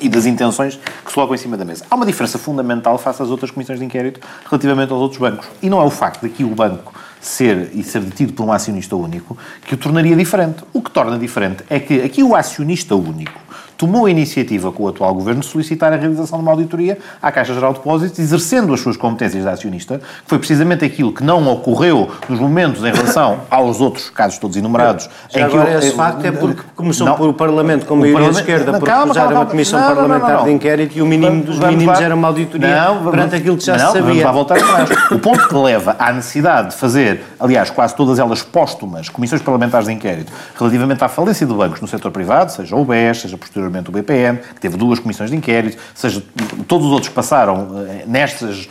e das intenções que se colocam em cima da mesa. Há uma diferença fundamental face às outras comissões de inquérito relativamente aos outros bancos. E não é o facto de que o banco ser e ser detido por um acionista único que o tornaria diferente. O que torna diferente é que aqui o acionista único tomou a iniciativa com o atual governo de solicitar a realização de uma auditoria à Caixa Geral de Depósitos, exercendo as suas competências de acionista, que foi precisamente aquilo que não ocorreu nos momentos em relação aos outros casos todos enumerados. Já agora, esse facto é porque começou não, por o Parlamento com maioria de esquerda por recusar uma comissão não, parlamentar não, de inquérito e o mínimo dos vamos mínimos lá. era uma auditoria não, perante aquilo que já não, se sabia. Vamos voltar atrás. o ponto que leva à necessidade de fazer, aliás, quase todas elas póstumas, comissões parlamentares de inquérito, relativamente à falência de bancos no setor privado, seja o BES, seja posteriormente o BPN, que teve duas comissões de inquérito, seja todos os outros passaram eh, nestas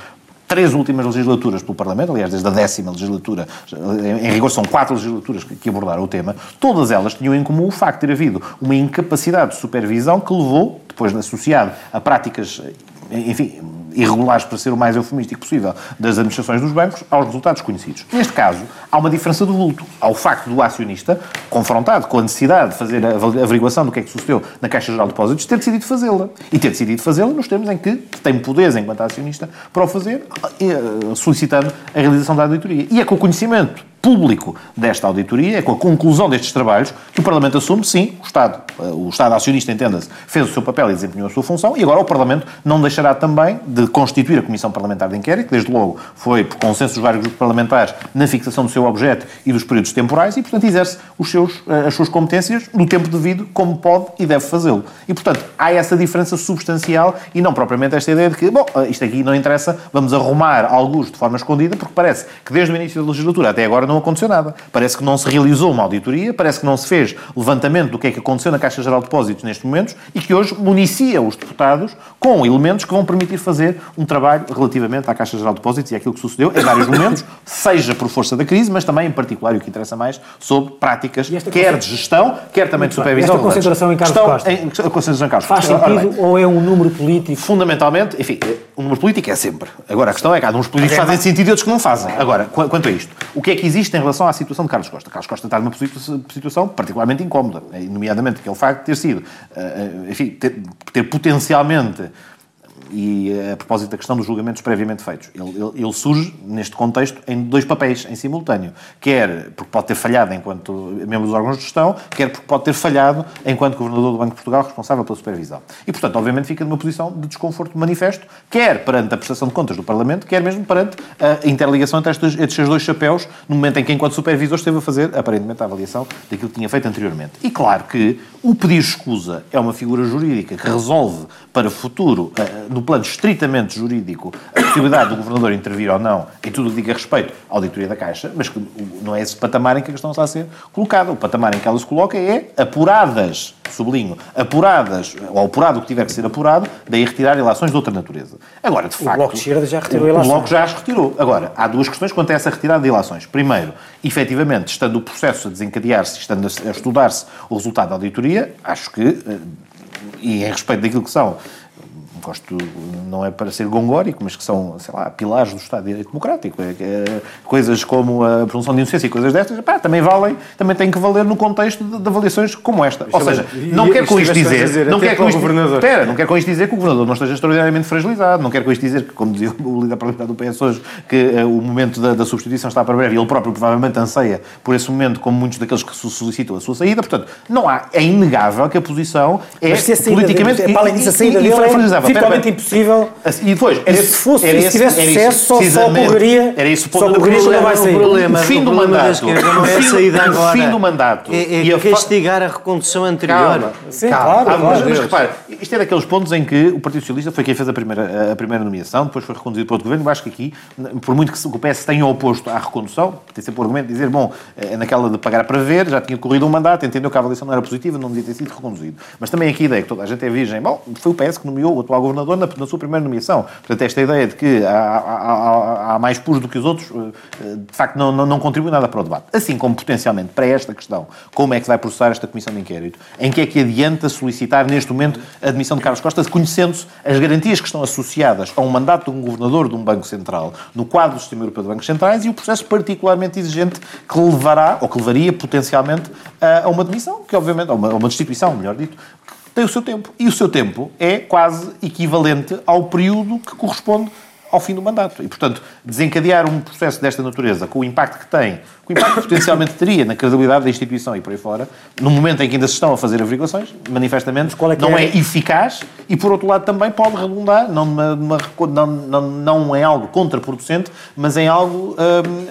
três últimas legislaturas pelo Parlamento, aliás, desde a décima legislatura, em rigor são quatro legislaturas que abordaram o tema, todas elas tinham em comum o facto de ter havido uma incapacidade de supervisão que levou, depois associado a práticas, enfim, irregulares, para ser o mais eufemístico possível, das administrações dos bancos, aos resultados conhecidos. Neste caso, há uma diferença de vulto. Há o facto do acionista, confrontado com a necessidade de fazer a averiguação do que é que sucedeu na Caixa Geral de Depósitos, ter decidido fazê-la. E ter decidido fazê-la nos termos em que tem poderes enquanto acionista para o fazer, eh, solicitando a realização da auditoria. E é com o conhecimento público desta auditoria, é com a conclusão destes trabalhos que o Parlamento assume, sim, o Estado, eh, o Estado acionista, entenda-se, fez o seu papel e desempenhou a sua função, e agora o Parlamento não deixará também de constituir a Comissão Parlamentar de Inquérito, desde logo foi, por consenso dos vários grupos parlamentares, na fixação do seu objeto e dos períodos temporais, e, portanto, exerce os seus, eh, as suas competências no tempo devido, como pode e deve fazê-lo. E, portanto, há essa diferença substancial e não propriamente esta ideia de que, bom, eh, isto aqui não interessa, vamos arrumar alguns de forma escondida, porque parece que desde o início da legislatura até agora não aconteceu nada. Parece que não se realizou uma auditoria, parece que não se fez levantamento do que é que aconteceu na Caixa Geral de Depósitos nestes momentos e que hoje municia os deputados com elementos que vão permitir fazer um trabalho relativamente à Caixa Geral de Depósitos e àquilo que sucedeu em vários momentos, seja por força da crise, mas também, em particular, e o que interessa mais, sobre práticas, quer de gestão, quer também de supervisão. Esta concentração em Carlos Costa. Em, a concentração em Carlos Faz sentido ou é um número político? Fundamentalmente, enfim, o número político é sempre. Agora, a questão é que há números políticos que fazem sentido e outros que não fazem. Agora, quanto a isto, o que é que existe em relação à situação de Carlos Costa. Carlos Costa está numa situação particularmente incómoda, nomeadamente aquele facto de ter sido, eh, eh, enfim, ter, ter potencialmente e eh, a propósito da questão dos julgamentos previamente feitos, ele, ele, ele, surge neste contexto em dois papéis em simultâneo. Quer porque pode ter falhado enquanto membro dos órgãos de gestão, quer porque pode ter falhado enquanto governador do Banco de Portugal responsável pela supervisão. E, portanto, obviamente fica numa posição de desconforto manifesto, quer perante a prestação de contas do Parlamento, quer mesmo perante a interligação entre estes, estes dois chapéus, no momento em que, enquanto supervisor, esteve a fazer, aparentemente, a avaliação daquilo que tinha feito anteriormente. E claro que o pedir escusa é uma figura jurídica que resolve para o futuro, eh, no plano estritamente jurídico, a possibilidade do Governador intervir ou não em tudo o que diga respeito à auditoria da Caixa, mas que não é esse patamar em que a questão está a ser colocada. O patamar em que ela se coloca é apuradas, sublinho, apuradas, ou apurado o que tiver que ser apurado, daí retirar ilações de outra natureza. Agora, de facto... O Bloco de Esquerda já retirou ilações. O Bloco já as retirou. Agora, há duas questões quanto a essa retirada de ilações. Primeiro, efetivamente, estando o processo a desencadear-se, estando a estudar-se o resultado da auditoria, acho que, eh, e em respeito daquilo que são gosto, não é para ser gongórico, mas que são, sei lá, pilares do Estado de Direito Democrático. É, é, coisas como a presunção de inocência e coisas destas, pá, também valem, também têm que valer no contexto de, de avaliações como esta. Ou seja, não quer com isto dizer, dizer não quer com isto, espera, não quer com isto dizer que o Governador não esteja extraordinariamente fragilizado, não quer com isto dizer que, como dizia o líder parlamentar do PS hoje, que uh, o momento da, da, substituição está para breve e ele próprio provavelmente anseia por esse momento, como muitos daqueles que solicitam a sua saída. Portanto, não há, é inegável que a posição é politicamente... Dele, para além disso, a saída dele é virtualmente impossível. E depois, era se, fosse, era se tivesse sucesso, só, só ocorreria. Era isso só ocorreria não vai sair. O fim do mandato. Não é saída agora. O fim do mandato. É, é castigar a recondução anterior. Calma. Sim, Calma. claro. Mas, mas repare, isto é daqueles pontos em que o Partido Socialista foi quem fez a primeira, a primeira nomeação, depois foi reconduzido para outro governo. Eu acho que aqui, por muito que o PS tenha oposto à recondução, tem sempre o argumento de dizer, bom, é naquela de pagar para ver, já tinha corrido um mandato, entendeu que a avaliação não era positiva, não devia ter sido reconduzido. Mas também aqui a ideia que toda a gente é virgem. Bom, foi o PS que nomeou o atual governador na, na sua primeira nomeação nomeação. Portanto, esta ideia de que há, há, há mais puros do que os outros, eh, de facto, não, não, não, contribui nada para o debate. Assim como, potencialmente, para esta questão, como é que vai processar esta comissão de inquérito? Em que é que adianta solicitar, neste momento, a admissão de Carlos Costa, conhecendo-se as garantias que estão associadas a um mandato de um governador de um Banco Central no quadro do Sistema Europeu de Bancos Centrais e o processo particularmente exigente que levará, ou que levaria, potencialmente, a uma demissão, que obviamente, a uma, a uma destituição, melhor dito, tem o seu tempo. E o seu tempo é quase equivalente ao período que corresponde ao fim do mandato. E, portanto, desencadear um processo desta natureza, com o impacto que tem, com o impacto que potencialmente teria na credibilidade da instituição e por aí fora, no momento em que ainda se estão a fazer averiguações, manifestamente é não é? é? eficaz e, por outro lado, também pode redundar, não, numa, numa, não, não, não em algo contraproducente, mas em algo, hum,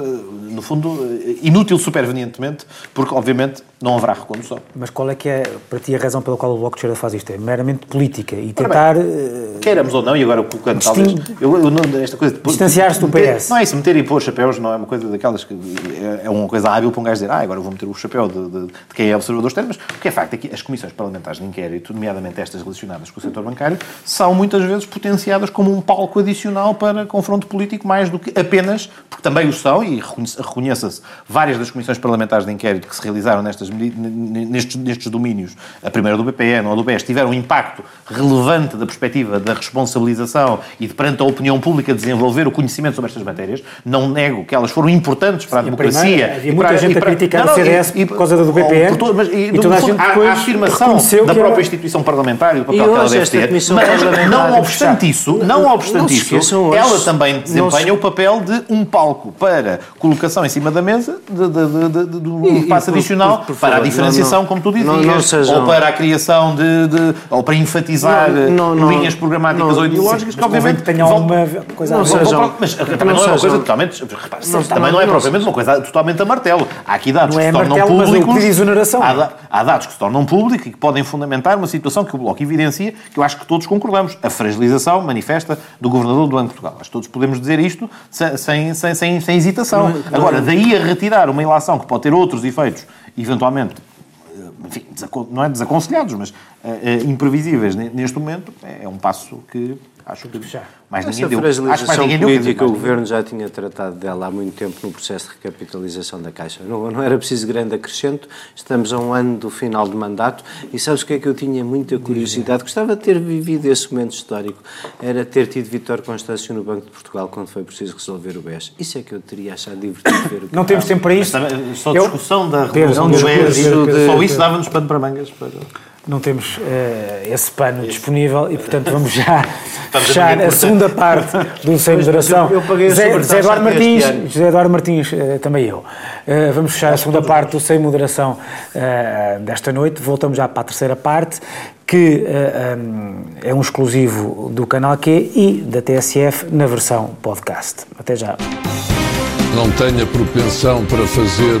hum, no fundo, inútil supervenientemente, porque, obviamente, não haverá recondução. Mas qual é que é, para ti, a razão pela qual o Bloco de Esquerda faz isto? É meramente política e tentar... Bem, eh, queiramos ou não, e agora colocando talvez... Eu, eu, esta coisa Distanciar-se do PS. Não é isso, meter e pôr chapéus não é uma coisa daquelas que... É, é uma coisa hábil para um gajo dizer, ah, agora vou meter o chapéu de, de, de quem é observador externo, mas o que é facto é que as comissões parlamentares de inquérito, nomeadamente estas relacionadas com o setor bancário, são muitas vezes potenciadas como um palco adicional para confronto político mais do que apenas, porque também o são, e reconheça-se várias das comissões parlamentares de inquérito que se realizaram nestas nestes, nestes domínios, a primeira do BPN ou do BES, tiveram um impacto relevante da perspectiva da responsabilização e de perante a opinião pública desenvolver o conhecimento sobre estas matérias, não nego que elas foram importantes para a democracia. Primeira, havia muita para, gente para, a criticar não, o CDS e, por causa do BPN. Por, mas, e, e toda a gente depois a, a afirmação da própria instituição parlamentar e do papel que ela deve ter. Mas, não obstante isso, não obstante isso, ela também desempenha o papel de um palco para colocação em cima da mesa de, de, de, de, um espaço adicional para a diferenciação, não, como tu dizias, não, não sejam... ou para a criação de, de ou para enfatizar linhas programáticas ou ideológicas, que obviamente tenham alguma coisa a ver. Mas também não é uma coisa totalmente. Repare, também não é propriamente uma coisa totalmente a martelo. Há aqui dados que se tornam públicos. Há dados que se tornam públicos e que podem fundamentar uma situação que o Bloco evidencia, que eu acho que todos concordamos. A fragilização manifesta do Governador do Banco de Portugal. Acho que todos podemos dizer isto sem, sem, sem, sem hesitação. Agora, daí a retirar uma ilação que pode ter outros efeitos, eventualmente enfim, não é desaconselhados, mas uh, uh, imprevisíveis neste momento, é, é um passo que acho que mais ninguém deu. Acho que mais ninguém política, deu. o Governo já tinha tratado dela há muito tempo no processo de recapitalização da Caixa. Não, não era preciso grande acrescento, estamos a um ano do final de mandato e sabes o que é que eu tinha muita curiosidade? Gostava de ter vivido esse momento histórico, era ter tido Vitor Constâncio no Banco de Portugal quando foi preciso resolver o BES. Isso é que eu teria achado divertido ver o que Não temos tempo para isso. Só discussão eu, da resolução do BES, só isso dava-nos pano para mangas para não temos uh, esse pano Isso. disponível e, portanto, vamos já fechar a, a segunda parte do Sem Moderação. Eu, eu José, José Eduardo Martins, José Eduardo Martins, uh, também eu. Uh, vamos fechar a segunda parte do Sem Moderação desta noite. Voltamos já para a terceira parte, que um, é um exclusivo do canal Q e da TSF na versão podcast. Até já não tenha propensão para fazer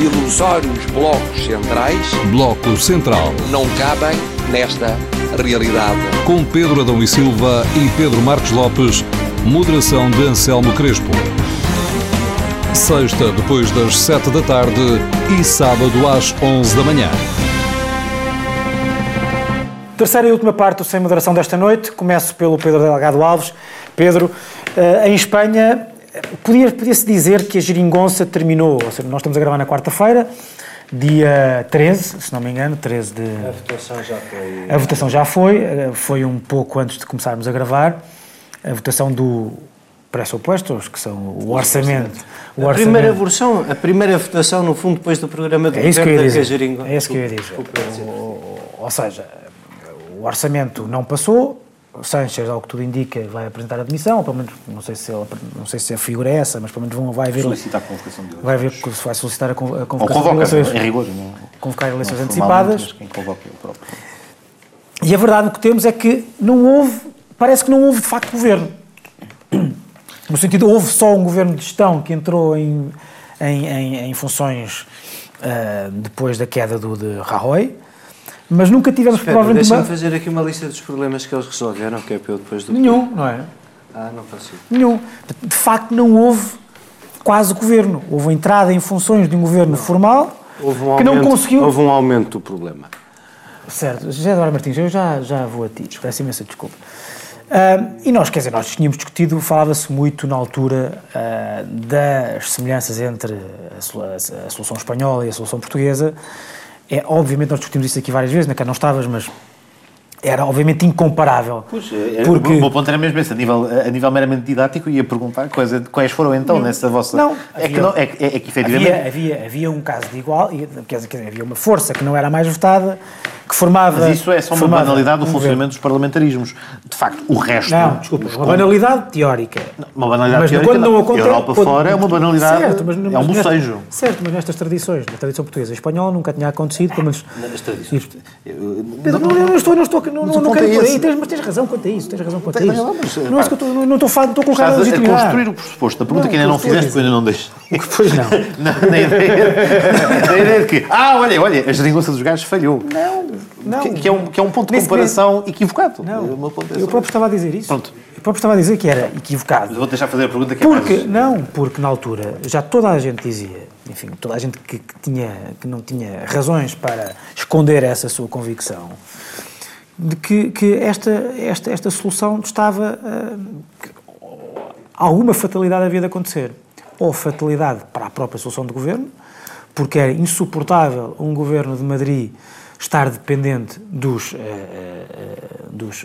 ilusórios blocos centrais. Bloco Central. Não cabem nesta realidade. Com Pedro Adão e Silva e Pedro Marcos Lopes, moderação de Anselmo Crespo. Sexta, depois das sete da tarde e sábado às onze da manhã. Terceira e última parte do Sem Moderação desta noite. Começo pelo Pedro Delgado Alves. Pedro, eh, em Espanha Podia-se podia dizer que a geringonça terminou, ou seja, nós estamos a gravar na quarta-feira, dia 13, se não me engano, 13 de... A votação já foi... A votação já foi, eh, foi um pouco antes de começarmos a gravar, a votação do pressupostos, que são o orçamento. O a orçamento. primeira versão, a primeira votação, no fundo, depois do programa do é isso que eu ia dizer. É isso que eu ia dizer. Ou seja, o orçamento não passou, Sanchez, ao que tudo indica, vai apresentar a demissão, pelo menos, não sei se, ele, não sei se a figura é essa, mas pelo menos vão, vai haver... Solicitar a convocação de Vai haver, vai solicitar a, convocação Ou convoca, eleições. em rigor. Não, convocar eleições antecipadas. Quem convoca é o próprio. E a verdade que temos é que não houve, parece que não houve de facto governo. No sentido, houve só um governo de gestão que entrou em, em, em, em funções uh, depois da queda do de Rajoy, mas nunca tivemos Espera, provavelmente uma... fazer aqui uma lista dos problemas que eles resolveram, que é para eu depois do... Nenhum, não é? Ah, não consigo. Nenhum. De facto, não houve quase governo. Houve entrada em funções de um governo não. formal um que aumento, não conseguiu... Houve um aumento do problema. Certo. José Eduardo Martins, eu já, já vou a ti. Peço imensa desculpa. Uh, e nós, quer dizer, nós tínhamos discutido, falava-se muito na altura uh, das semelhanças entre a, a, solução espanhola e a solução portuguesa. É, obviamente nós discutimos isso aqui várias vezes, na que não estavas, mas era obviamente incomparável. Pois, é, porque... o meu ponto era mesmo esse, a nível, a nível meramente didático, ia perguntar quais, quais foram então não, nessa vossa... Não, é, havia, que não é, é, é que efetivamente... Havia, havia, havia um caso de igual, quer dizer, havia uma força que não era mais votada, que formava... Mas isso é só uma banalidade do um funcionamento dos parlamentarismos. De facto, o resto... Não, desculpa, uma banalidade teórica. Uma banalidade mas teórica, quando não, acontece, Europa quando, fora é uma banalidade, certo, mas, é um bocejo. certo, mas nestas tradições, na tradição portuguesa e espanhola, nunca tinha acontecido, pelo menos... Nas tradições... não, não, não, estou, não estou, não, não, não quero por aí, tens, mas tens razão quanto a isso, tens razão quanto a isso. Não é isso que eu estou, não estou a a colocar a legitimidade. Estás a construir o pressuposto da pergunta que ainda não fizeste, porque ainda não deixo. Pois não. Na ideia de que, ah, olha, olha, a geringonça dos gajos falhou. Não, não. Que é um, que é um ponto de comparação equivocado. Não, eu próprio estava a dizer isso. Pronto. Eu próprio estava a dizer que era equivocado. Vou deixar fazer a pergunta que é porque, mais... Não, porque na altura já toda a gente dizia, enfim, toda a gente que, que, tinha, que não tinha razões para esconder essa sua convicção, de que, que esta, esta, esta solução estava. Uh, alguma fatalidade havia de acontecer. Ou fatalidade para a própria solução do governo, porque era insuportável um governo de Madrid estar dependente dos, uh, uh, dos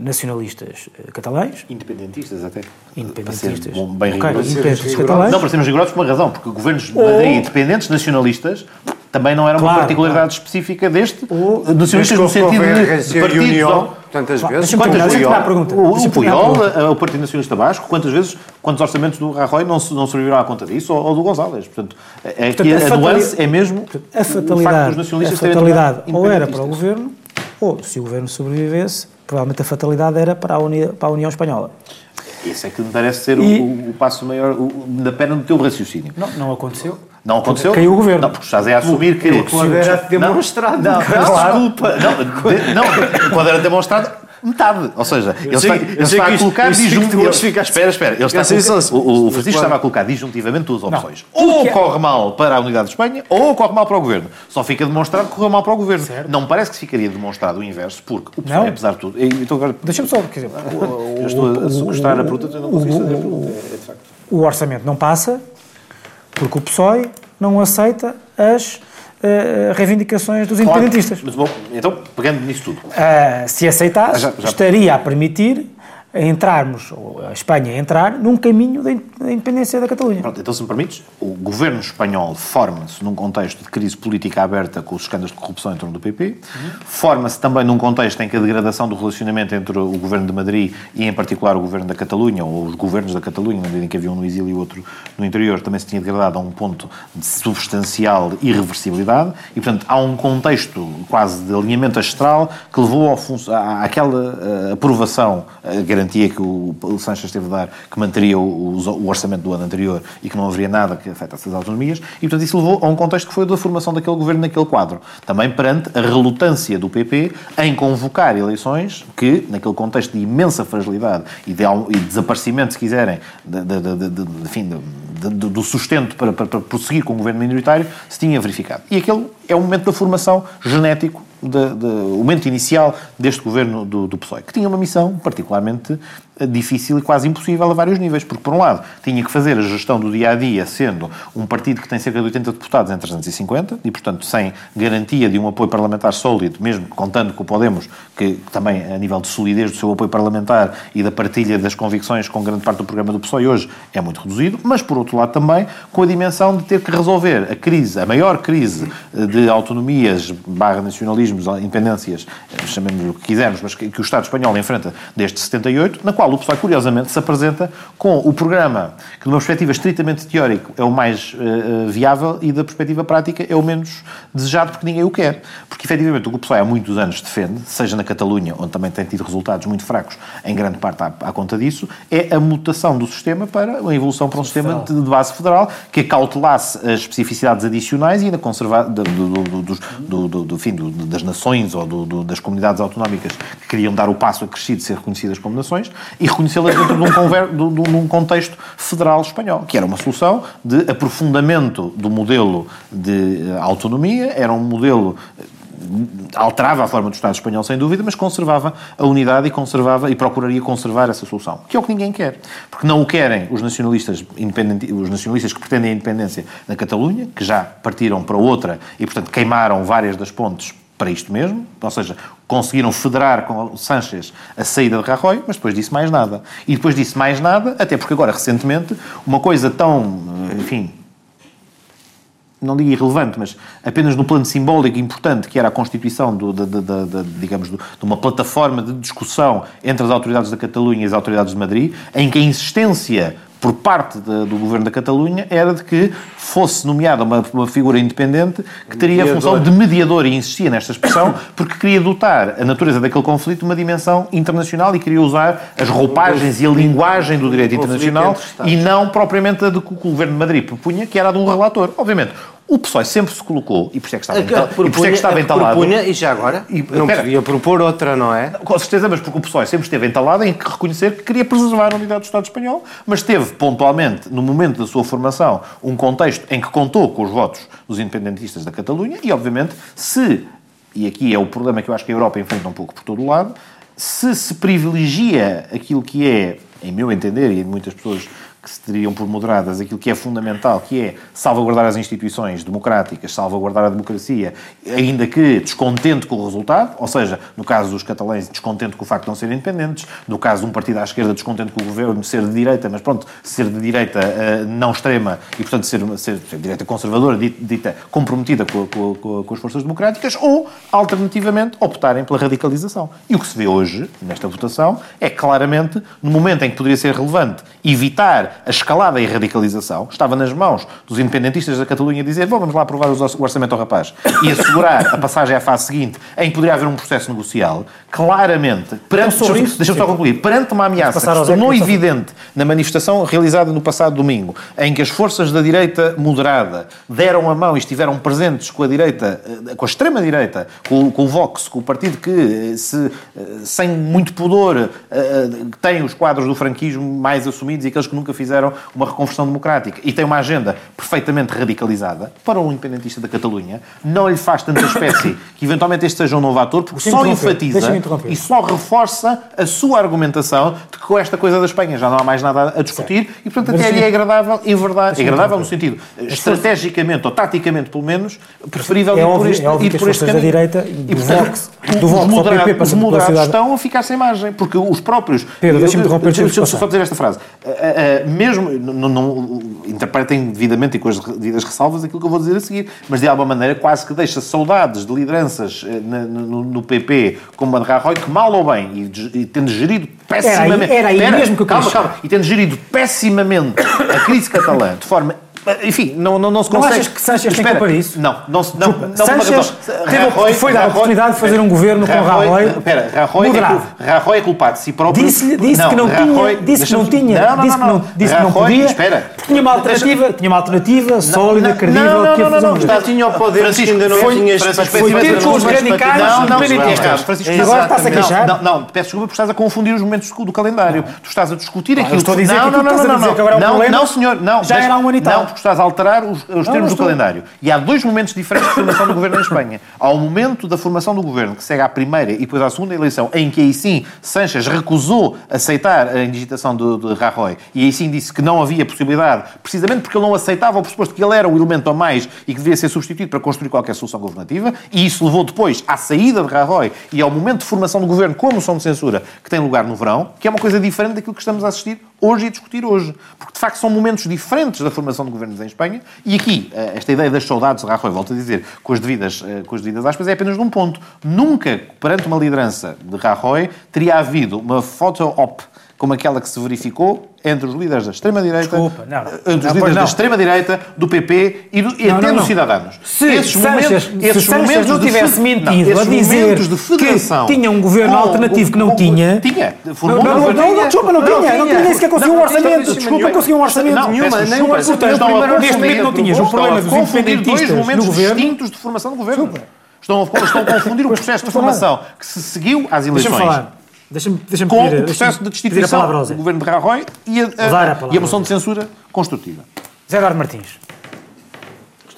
nacionalistas catalães. Independentistas até. Independentistas. Bom, bem okay, independentistas catalães. Não, para sermos rigorosos por uma razão, porque governos de Madrid Ou... independentes nacionalistas também não era uma claro, particularidade claro. específica deste, o, nacionalistas no sentido de, de partidos. União, tantas vezes. Quantas vezes? O, o Puyol, o Partido Nacionalista Basco, quantas vezes, quantos orçamentos do Rajoy não, não serviram à conta disso, ou, ou do González? Portanto, é, Portanto, a, a nuance é mesmo a fatalidade, a fatalidade ou era para o governo, ou se o governo sobrevivesse, provavelmente a fatalidade era para a, Uni, para a União Espanhola. Isso é que me parece ser e... o, o, passo maior o, da perna do teu raciocínio. Não, não aconteceu. Não aconteceu? Caiu o governo. Não, porque estás a assumir que... O quadro era demonstrado. Não, não, claro. desculpa. Não, não, o quadro era demonstrado metade. Ou seja, ele está, ele está a colocar disjuntivamente. Espera, espera. Ele está a o, o Francisco estava a colocar disjuntivamente duas opções. Ou corre mal para a unidade de Espanha, ou corre mal para o governo. Só fica demonstrado que correu mal para o governo. Certo. Não parece que ficaria demonstrado o inverso, porque o PSOE, apesar de tudo. Então agora... Deixa-me só. Quer dizer, eu estou a sequestrar a pergunta, eu não consigo fazer a pergunta. É de facto. O orçamento não passa porque o PSOE não aceita as uh, reivindicações dos claro, independentistas. Mas bom, então, pegando nisso tudo. Uh, se aceitasse, ah, já, já... estaria a permitir entrarmos, ou a Espanha entrar, num caminho da independência da Catalunha. Pronto, então, se me permites, o governo espanhol forma-se num contexto de crise política aberta com os escândalos de corrupção em torno do PP, uhum. forma-se também num contexto em que a degradação do relacionamento entre o governo de Madrid e, em particular, o governo da Catalunha, ou os governos da Catalunha, na medida em que havia um no exílio e outro no interior, também se tinha degradado a um ponto de substancial irreversibilidade, e, portanto, há um contexto quase de alinhamento astral que levou ao, àquela uh, aprovação uh, garantia que o, o Sanches teve a dar, que manteria o, o, orçamento do ano anterior e que não haveria nada que afetasse as autonomias, e portanto isso levou a um contexto que foi da formação daquele governo naquele quadro. Também perante a relutância do PP em convocar eleições que, naquele contexto de imensa fragilidade e de, e de desaparecimento, se quiserem, de, de, de, enfim, do sustento para, para, para prosseguir com o governo minoritário, se tinha verificado. E aquele é o momento da formação genético de, de, o momento inicial deste governo do, do PSOE, que tinha uma missão particularmente difícil e quase impossível a vários níveis, porque, por um lado, tinha que fazer a gestão do dia a dia, sendo um partido que tem cerca de 80 deputados em 350 e, portanto, sem garantia de um apoio parlamentar sólido, mesmo contando com o Podemos, que também, a nível de solidez do seu apoio parlamentar e da partilha das convicções com grande parte do programa do PSOE hoje, é muito reduzido, mas, por outro lado, também com a dimensão de ter que resolver a crise, a maior crise de autonomias, barra nacionalismos, independências, chamemos o que quisermos, mas que, que o Estado espanhol enfrenta desde 78, na qual o PSOE, curiosamente, se apresenta com o programa que, de uma perspectiva estritamente teórica, é o mais uh, viável e, da perspectiva prática, é o menos desejado porque ninguém o quer. Porque, efetivamente, o que o PSOE há muitos anos defende, seja na Catalunha, onde também tem tido resultados muito fracos, em grande parte à, à conta disso, é a mutação do sistema para uma evolução para um sistema de, de, base federal que acautelasse as especificidades adicionais e ainda conservar do, do, do, do, fim, das nações ou das comunidades autonómicas que queriam dar o passo acrescido de ser reconhecidas como nações e reconhecê-las dentro de um, conver, de, de um, contexto federal espanhol, que era uma solução de aprofundamento do modelo de autonomia, era um modelo alterava a forma do Estado espanhol, sem dúvida, mas conservava a unidade e conservava e procuraria conservar essa solução, que é o que ninguém quer. Porque não o querem os nacionalistas, os nacionalistas que pretendem a independência na Catalunha, que já partiram para outra e, portanto, queimaram várias das pontes para isto mesmo, ou seja, conseguiram federar com Sánchez a saída de Rajoy, mas depois disse mais nada. E depois disse mais nada, até porque agora, recentemente, uma coisa tão, enfim, não digo irrelevante, mas apenas no plano simbólico importante, que era a constituição, do, de, de, de, digamos, de uma plataforma de discussão entre as autoridades da Catalunha e as autoridades de Madrid, em que a insistência por parte de, do governo da Catalunha era de que fosse nomeada uma, uma figura independente que teria mediador. a função de mediador, e insistia nesta expressão, porque queria dotar a natureza daquele conflito uma dimensão internacional e queria usar as roupagens e a linguagem do direito internacional e não propriamente a de que o governo de Madrid propunha, que era a de um relator. Obviamente, o PSOE sempre se colocou, e por isso é que estava, ental, propunha, e por isso é que estava entalado. Propunha, e já agora? E, não pera, podia propor outra, não é? Com certeza, mas porque o PSOE sempre esteve entalado em reconhecer que queria preservar a unidade do Estado espanhol, mas teve pontualmente, no momento da sua formação, um contexto em que contou com os votos dos independentistas da Catalunha e, obviamente, se, e aqui é o problema que eu acho que a Europa enfrenta um pouco por todo o lado, se se privilegia aquilo que é, em meu entender, e em muitas pessoas que se teriam por moderadas aquilo que é fundamental, que é salvaguardar as instituições democráticas, salvaguardar a democracia, ainda que descontente com o resultado, ou seja, no caso dos catalães, descontente com o facto de não serem independentes, no caso de um partido à esquerda, descontente com o governo ser de direita, mas pronto, ser de direita uh, não extrema e, portanto, ser, ser, direita conservadora, dita, comprometida com, com, com, as forças democráticas, ou, alternativamente, optarem pela radicalização. E o que se vê hoje, nesta votação, é claramente, no momento em que poderia ser relevante evitar a escalada e a radicalização, estava nas mãos dos independentistas da Catalunha dizer vamos lá aprovar o orçamento ao rapaz. E assegurar a passagem à fase seguinte em que poderia haver um processo negocial, claramente, perante, deixa-me deixa só concluir, perante uma ameaça que se tornou evidente na manifestação realizada no passado domingo, em que as forças da direita moderada deram a mão e estiveram presentes com a direita, eh, com a extrema-direita, com, com, o Vox, com o partido que, eh, se, eh, sem muito pudor, tem os quadros do franquismo mais assumidos e aqueles que nunca fizeram uma reconversão democrática. E tem uma agenda perfeitamente radicalizada, para um independentista da Catalunha, não lhe faz tanta espécie que eventualmente este seja um novo ator, porque só enfatiza e só reforça a sua argumentação de que com esta coisa da Espanha já não há mais nada a discutir certo. e, portanto, até lhe é agradável, em verdade, é agradável no sentido estrategicamente ou taticamente, pelo menos, preferível é ir por este, é ir por este caminho. da direita e do Vox, do Vox os moderados, os moderados estão a ficar sem margem, porque os próprios... Pedro, deixa-me interromper. Deixa-me só dizer esta frase. Uh, uh, mesmo, não, não, interpretem devidamente e com as devidas ressalvas aquilo que eu vou dizer a seguir, mas de alguma maneira quase que deixa saudades de lideranças eh, no, PP como Rajoy, que mal ou bem, e, e tendo gerido pessimamente... Era aí, era aí mesmo que eu calma, calma, e tendo gerido pessimamente a crise catalã de forma enfim, não, não, não se consegue. Não achas que Sanchez tem culpa disso? Não, não, não, não, Sanchez Rajoy, foi dar a oportunidade de fazer um governo com Rajoy. Espera, Rajoy, é, Rajoy é culpado de si próprio. Disse, disse não, que não Rajoy, tinha, disse que não tinha, disse que não, disse que não podia. Espera. Tinha uma alternativa, tinha uma alternativa sólida, credível, que ia fazer um governo. Tinha o poder, Francisco, ainda não tinha Foi ter com os radicais independentistas. Agora estás a queixar? Não, não, peço desculpa porque estás a confundir os momentos do calendário. Tu estás a discutir aquilo. Estou a dizer que não, não, não, não, não, senhor, não. Já era um ano e tal. Porque estás a alterar os, os não, termos do calendário. E há dois momentos diferentes de formação do governo em Espanha. Há o momento da formação do governo, que segue à primeira e depois à segunda eleição, em que aí sim Sanchez recusou aceitar a indigitação de, de Rajoy e aí sim disse que não havia possibilidade, precisamente porque ele não aceitava o pressuposto que ele era o elemento a mais e que devia ser substituído para construir qualquer solução governativa. E isso levou depois à saída de Rajoy e ao momento de formação do governo com a moção de censura que tem lugar no verão, que é uma coisa diferente daquilo que estamos a assistir hoje e discutir hoje. Porque, de facto, são momentos diferentes da formação de governos em Espanha. E aqui, eh, esta ideia das saudades de Rajoy, volto a dizer, com as devidas, eh, com as devidas aspas, é apenas num ponto. Nunca, perante uma liderança de Rajoy, teria havido uma foto-op como aquela que se verificou entre os líderes da extrema-direita, entre os líderes da extrema-direita, do PP e, do, e não, até não, dos cidadãos. Se esses Sanchez, momentos, esses se momentos não tivesse de, mentido não, a dizer de federação, que tinha um governo com, alternativo que não tinha... Tinha. Formou não, não, não, desculpa, não, tinha. Não tinha nem sequer conseguiu um orçamento. Desculpa, conseguiu um orçamento. Nenhuma, nem um Portanto, neste momento não tinhas um problema dos independentistas no governo. momentos distintos de formação do governo. Estão a confundir o processo de formação que se seguiu às eleições. Deixa-me deixa com pedir, o processo de destituição do governo de Rajoy e a, a, a, e a moção de censura construtiva. Zé Eduardo Martins.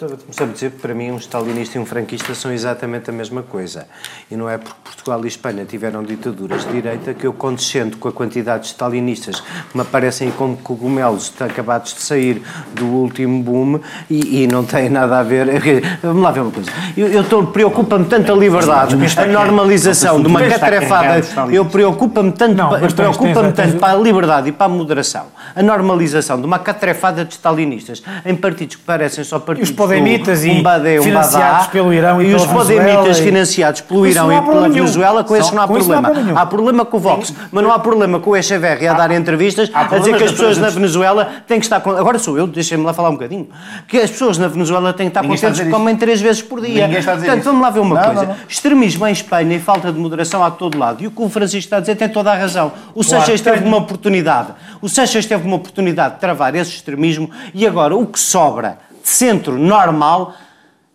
Começar a dizer que para mim um stalinista e um franquista são exatamente a mesma coisa. E não é porque Portugal e Espanha tiveram ditaduras de direita que eu condescendo com a quantidade de stalinistas que me aparecem como cogumelos acabados de sair do último boom e, e não tem nada a ver. Vamos lá ver uma coisa. Eu, eu preocupa-me tanto a liberdade, a normalização de uma catrefada. Eu preocupa-me tanto, preocupa-me tanto para a liberdade e para a moderação. A normalização de uma catrefada de stalinistas em partidos que parecem só partidos. E podemitas um badé, um financiados pelo Irão e, e os podemitas e... financiados pelo Irão e pela Venezuela, com esses não há problema. Não há, há problema com o Vox, mas não há problema com o Echeverri a dar entrevistas a dizer que as pessoas na Venezuela têm que estar. Com... Agora sou eu, deixem-me lá falar um bocadinho. Que as pessoas na Venezuela têm que estar contentes que comem três vezes por dia. Portanto, vamos lá ver uma coisa. Extremismo em Espanha e falta de moderação a todo lado. E o que o Francisco está a dizer tem toda a razão. O Sanches teve uma oportunidade. O Sanches teve uma oportunidade de travar esse extremismo e agora o que sobra centro normal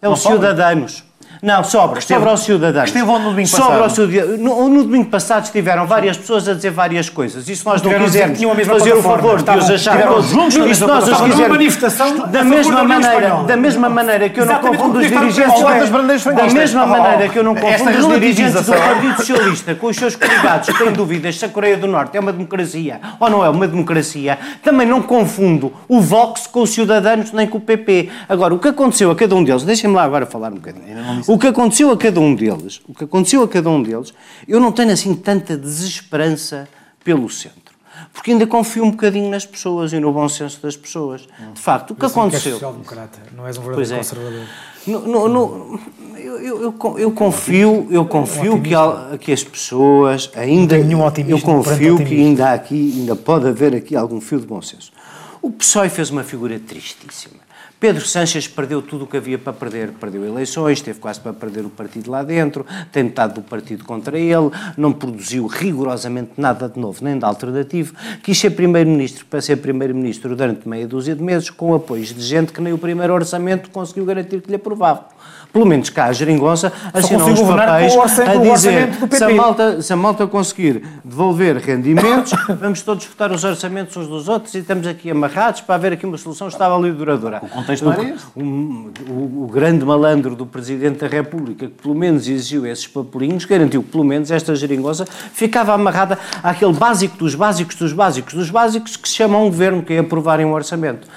é os cidadãos. Não, sobra. Esteve, sobra ao cidadão. Esteve no domingo passado? Sobra ao cidadão. No, no, domingo passado estiveram várias pessoas a dizer várias coisas. E se nós não quisermos fazer o favor de os achar todos juntos, e se nós os quisermos... Da mesma maneira, da mesma maneira que eu não confundo os dirigentes... Da mesma maneira que eu não confundo os dirigentes do Partido Socialista com os seus coligados que têm dúvidas se a Coreia do Norte é uma democracia ou não é uma democracia, também não confundo o Vox com os cidadãos nem com o PP. Agora, o que aconteceu a cada um deles... Deixem-me lá agora falar um bocadinho. O que aconteceu a cada um deles, o que aconteceu a cada um deles, eu não tenho assim tanta desesperança pelo centro. Porque ainda confio um bocadinho nas pessoas e no bom senso das pessoas. De facto, o que aconteceu. Não social-democrata, não és um verdadeiro é. conservador. No, no, no, eu, eu, eu, confio, eu confio um que, que as pessoas ainda. Nenhum eu confio que ainda há aqui, ainda pode haver aqui algum fio de bom senso. O PSOE fez uma figura tristíssima. Pedro Sanches perdeu tudo o que havia para perder. Perdeu eleições, teve quase para perder o partido lá dentro, tem metade do partido contra ele, não produziu rigorosamente nada de novo, nem de alternativo. Quis ser primeiro-ministro para ser primeiro-ministro durante meia dúzia de meses, com apoios de gente que nem o primeiro orçamento conseguiu garantir que lhe aprovava pelo menos cá a geringonça, assinou uns papéis a dizer se a, malta, se a malta conseguir devolver rendimentos, vamos todos votar os orçamentos uns dos outros e estamos aqui amarrados para haver aqui uma solução estável e duradoura. O contexto não era o, o, o, grande malandro do Presidente da República, que pelo menos exigiu esses papelinhos, garantiu que pelo menos esta geringonça ficava amarrada àquele básico dos básicos dos básicos dos básicos que se chama um governo, que é aprovarem um orçamento.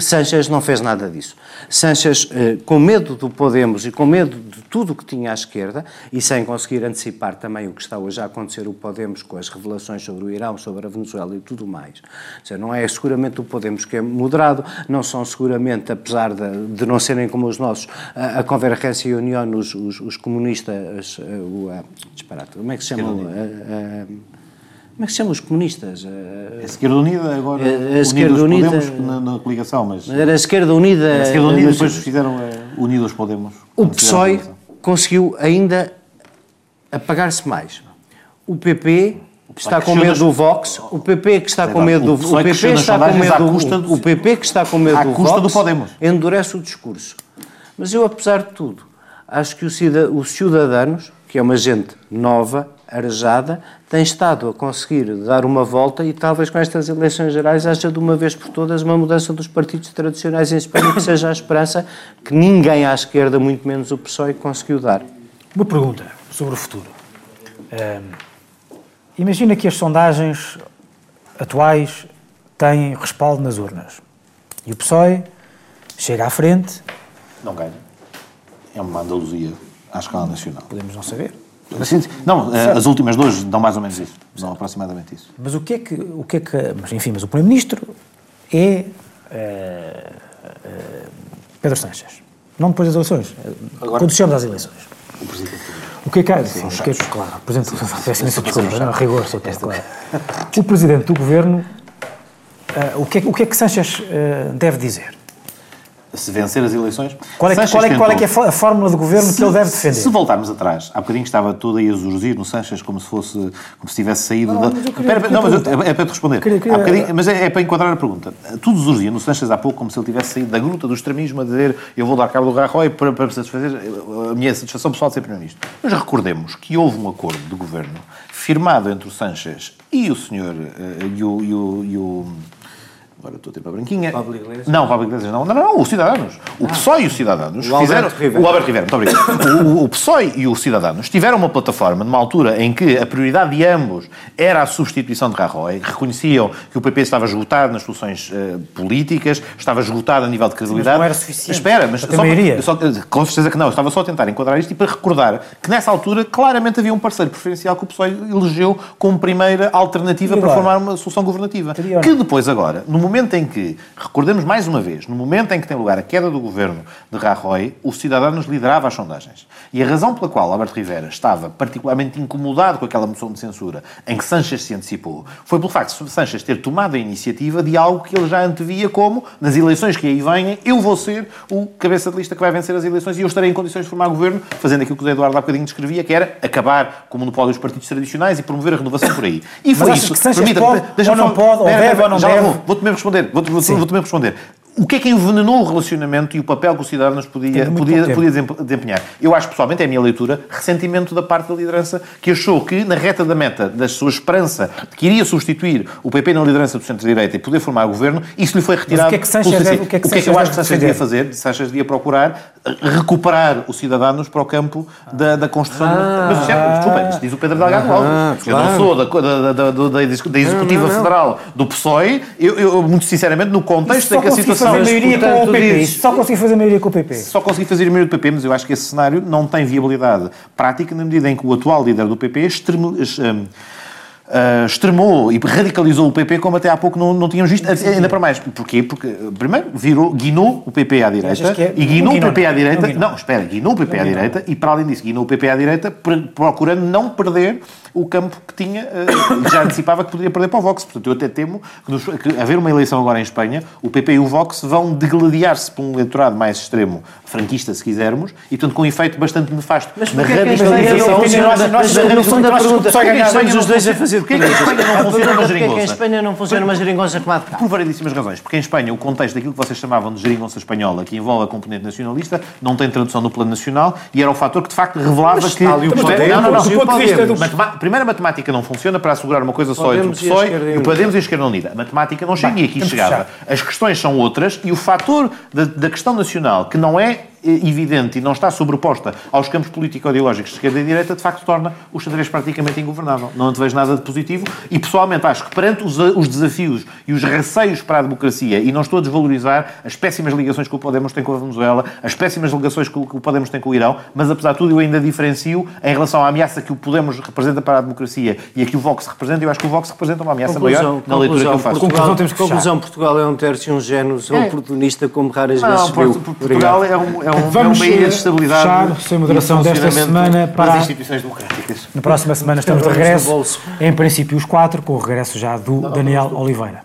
Sanchez não fez nada disso. Sanchez, eh, com medo do Podemos e com medo de tudo o que tinha à esquerda, e sem conseguir antecipar também o que está hoje a acontecer o Podemos com as revelações sobre o Irão, sobre a Venezuela e tudo mais. Seja, não é seguramente o Podemos que é moderado, não são seguramente, apesar de, de não serem como os nossos, a, a Convergência e a União, os, os, os comunistas, eh, o, a, disparate, como é que se chama? Como é que se chamam os comunistas? A Esquerda Unida, agora a, a Esquerda Unida, Podemos na, na, coligação, mas... Era a Esquerda Unida... A Esquerda Unida depois fizeram Unidos Podemos. O PSOE conseguiu ainda apagar-se mais. O PP está com medo do Vox, o PP que está com medo do o PP está com medo do o PP que está com medo do Vox do Podemos. endurece o discurso. Mas eu apesar de tudo, acho que os cidadãos, que é uma gente nova, arejada, tem estado a conseguir dar uma volta e talvez com estas eleições gerais haja de uma vez por todas uma mudança dos partidos tradicionais em Espanha, que seja a esperança que ninguém à esquerda, muito menos o PSOE, conseguiu dar. Uma pergunta sobre o futuro. imagina que as sondagens atuais têm respaldo nas urnas e o PSOE chega à frente. Não ganha. É uma Andaluzia à escala nacional. Podemos não saber. Não, eh, certo. as últimas duas dão mais ou menos isso, dão aproximadamente isso. Mas o que é que, o que, é que mas enfim, mas o Primeiro-Ministro é uh, uh, Pedro Sanches, não depois das eleições, Agora, quando chegamos às eleições. O Presidente o que é que há? Sim, o que é, claro, o Presidente, peço imensa desculpa, não, rigor, sou claro. O Presidente do Governo, uh, o, que é, o que é que Sanches deve dizer? Se vencer as eleições. Qual é, que, qual, é, qual é, que é a fórmula de governo se, que ele deve defender? Se voltarmos atrás, há bocadinho estava tudo aí a surgir no Sanches como se fosse, como se tivesse saído não, da... Mas queria, Pera, não, mas é, é para te responder. Queria, queria... mas é, é, para enquadrar a pergunta. Tudo surgia no Sanches há pouco como se ele tivesse saído da gruta do extremismo a dizer eu vou dar cabo do Rajoy para, para satisfazer a minha satisfação pessoal de ser Primeiro-Ministro. Mas recordemos que houve um acordo de governo firmado entre o Sanches e o senhor, uh, e o, e o, e o agora estou a ter para branquinha. Pablo Iglesias? Não, Pablo Iglesias não. Não, não, não, o Cidadanos. O PSOE e o Cidadanos O fizeram... Rivera. O Alberto Rivera, muito obrigado. o, o PSOE e o Cidadanos tiveram uma plataforma numa altura em que a prioridade de ambos era a substituição de Rajoy, reconheciam que o PP estava esgotado nas soluções eh, políticas, estava esgotado a nível de credibilidade. não era suficiente Espera, mas só, maioria. só- com certeza que não, eu estava só a tentar enquadrar isto e para recordar que nessa altura claramente havia um parceiro preferencial que o PSOE elegeu como primeira alternativa para formar uma solução governativa. Que depois agora, no momento em que, recordemos mais uma vez, no momento em que tem lugar a queda do governo de Rajoy, o Cidadanos liderava as sondagens. E a razão pela qual Alberto Rivera estava particularmente incomodado com aquela moção de censura em que Sanches se antecipou, foi pelo facto de Sanches ter tomado a iniciativa de algo que ele já antevia como, nas eleições que aí venham, eu vou ser o cabeça de lista que vai vencer as eleições e eu estarei em condições de formar governo, fazendo aquilo que o Eduardo há bocadinho descrevia, que era acabar com o monopólio dos partidos tradicionais e promover a renovação por aí. E foi achas isso. que Sanches Permita-me, pode, ou não pode, ou deve, ou não deve? vou. Vou-te mesmo responder. Vou-te vou vou mesmo responder. O que é que envenenou o relacionamento e o papel que o Cidadanos podia, podia, podia desem- desempenhar? Eu acho, pessoalmente, é a minha leitura, ressentimento da parte da liderança que achou que, na reta da meta da sua esperança de que iria substituir o PP na liderança do centro-direita e poder formar governo, isso lhe foi retirado. o que é que CC. deve- o que é que o que é que eu acho que deve Sanches devia fazer? Sanches devia procurar recuperar os cidadãos para o campo da, da construção. de- Mas, é- desculpa, isto diz o Pedro Delgado Alves. Eu não sou da, da, da, da, Executiva Federal do PSOE. Eu, eu, muito sinceramente, no contexto em que a situação... fazer maioria com o PP. dizes- Só consegui fazer maioria com o PP. só consegui fazer maioria do PP, mas eu acho que esse cenário não tem viabilidade prática na medida em que o atual líder do PP extremo- ah, extremou e radicalizou o PP como até há pouco não, não tínhamos visto, ainda para mais. Porquê? Porque, primeiro, virou, guinou o PP à direita é- e guinou não o PP à direita. não guinou. Não, espera, guinou o PP à direita e, para além disso, guinou o PP à direita pr- procurando não perder o campo que tinha, ah, já antecipava que poderia perder para o Vox. Portanto, eu até temo que, nos, que haver uma eleição agora em Espanha, o PP e o Vox vão degladiar-se por um eleitorado mais extremo, franquista, se quisermos, e, portanto, com um efeito bastante nefasto Mas na é radicalização. não funciona? da- pergunta, estamos Espanha não os dois a fazer Porquê que a Espanha não funciona uma Porquê é que a geringonça? Espanha não funciona uma geringonça como a de cá? Por variedíssimas razões. Porque em Espanha o contexto daquilo que vocês chamavam de geringonça espanhola, que envolve a componente nacionalista, não tem tradução no plano nacional e era o fator que de facto revelava que. é- não, não, não. Do ponto de vista do- Primeiro, a matemática não funciona para assegurar uma coisa só entre o e PSOE e o. Podemos e a Esquerda Unida. A matemática não chega e aqui chegava. As questões são outras e o fator da, da questão nacional, que não é evidente e não está sobreposta aos campos político-ideológicos de esquerda e direita, de facto torna o xadrez praticamente ingovernável. Não te vejo nada de positivo e, pessoalmente, acho que perante os, os desafios e os receios para a democracia, e não estou a desvalorizar as péssimas ligações que o Podemos tem com a Venezuela, as péssimas ligações que o, que o Podemos tem com o Irão, mas, apesar de tudo, eu ainda diferencio em relação à ameaça que o Podemos representa para a democracia e a que o Vox representa, eu acho que o Vox representa uma ameaça maior na leitura que eu faço. Conclusão, Portugal, temos que conclusão, Portugal é um terço e um género oportunista como raras Não, vezes viu. Portugal é, um, é, um, Vamos, é uma ilha de estabilidade fechar, sem moderação de desta semana para- das instituições democráticas. Na próxima semana estamos de regresso. Em princípio, os quatro, com o regresso já do Daniel Oliveira.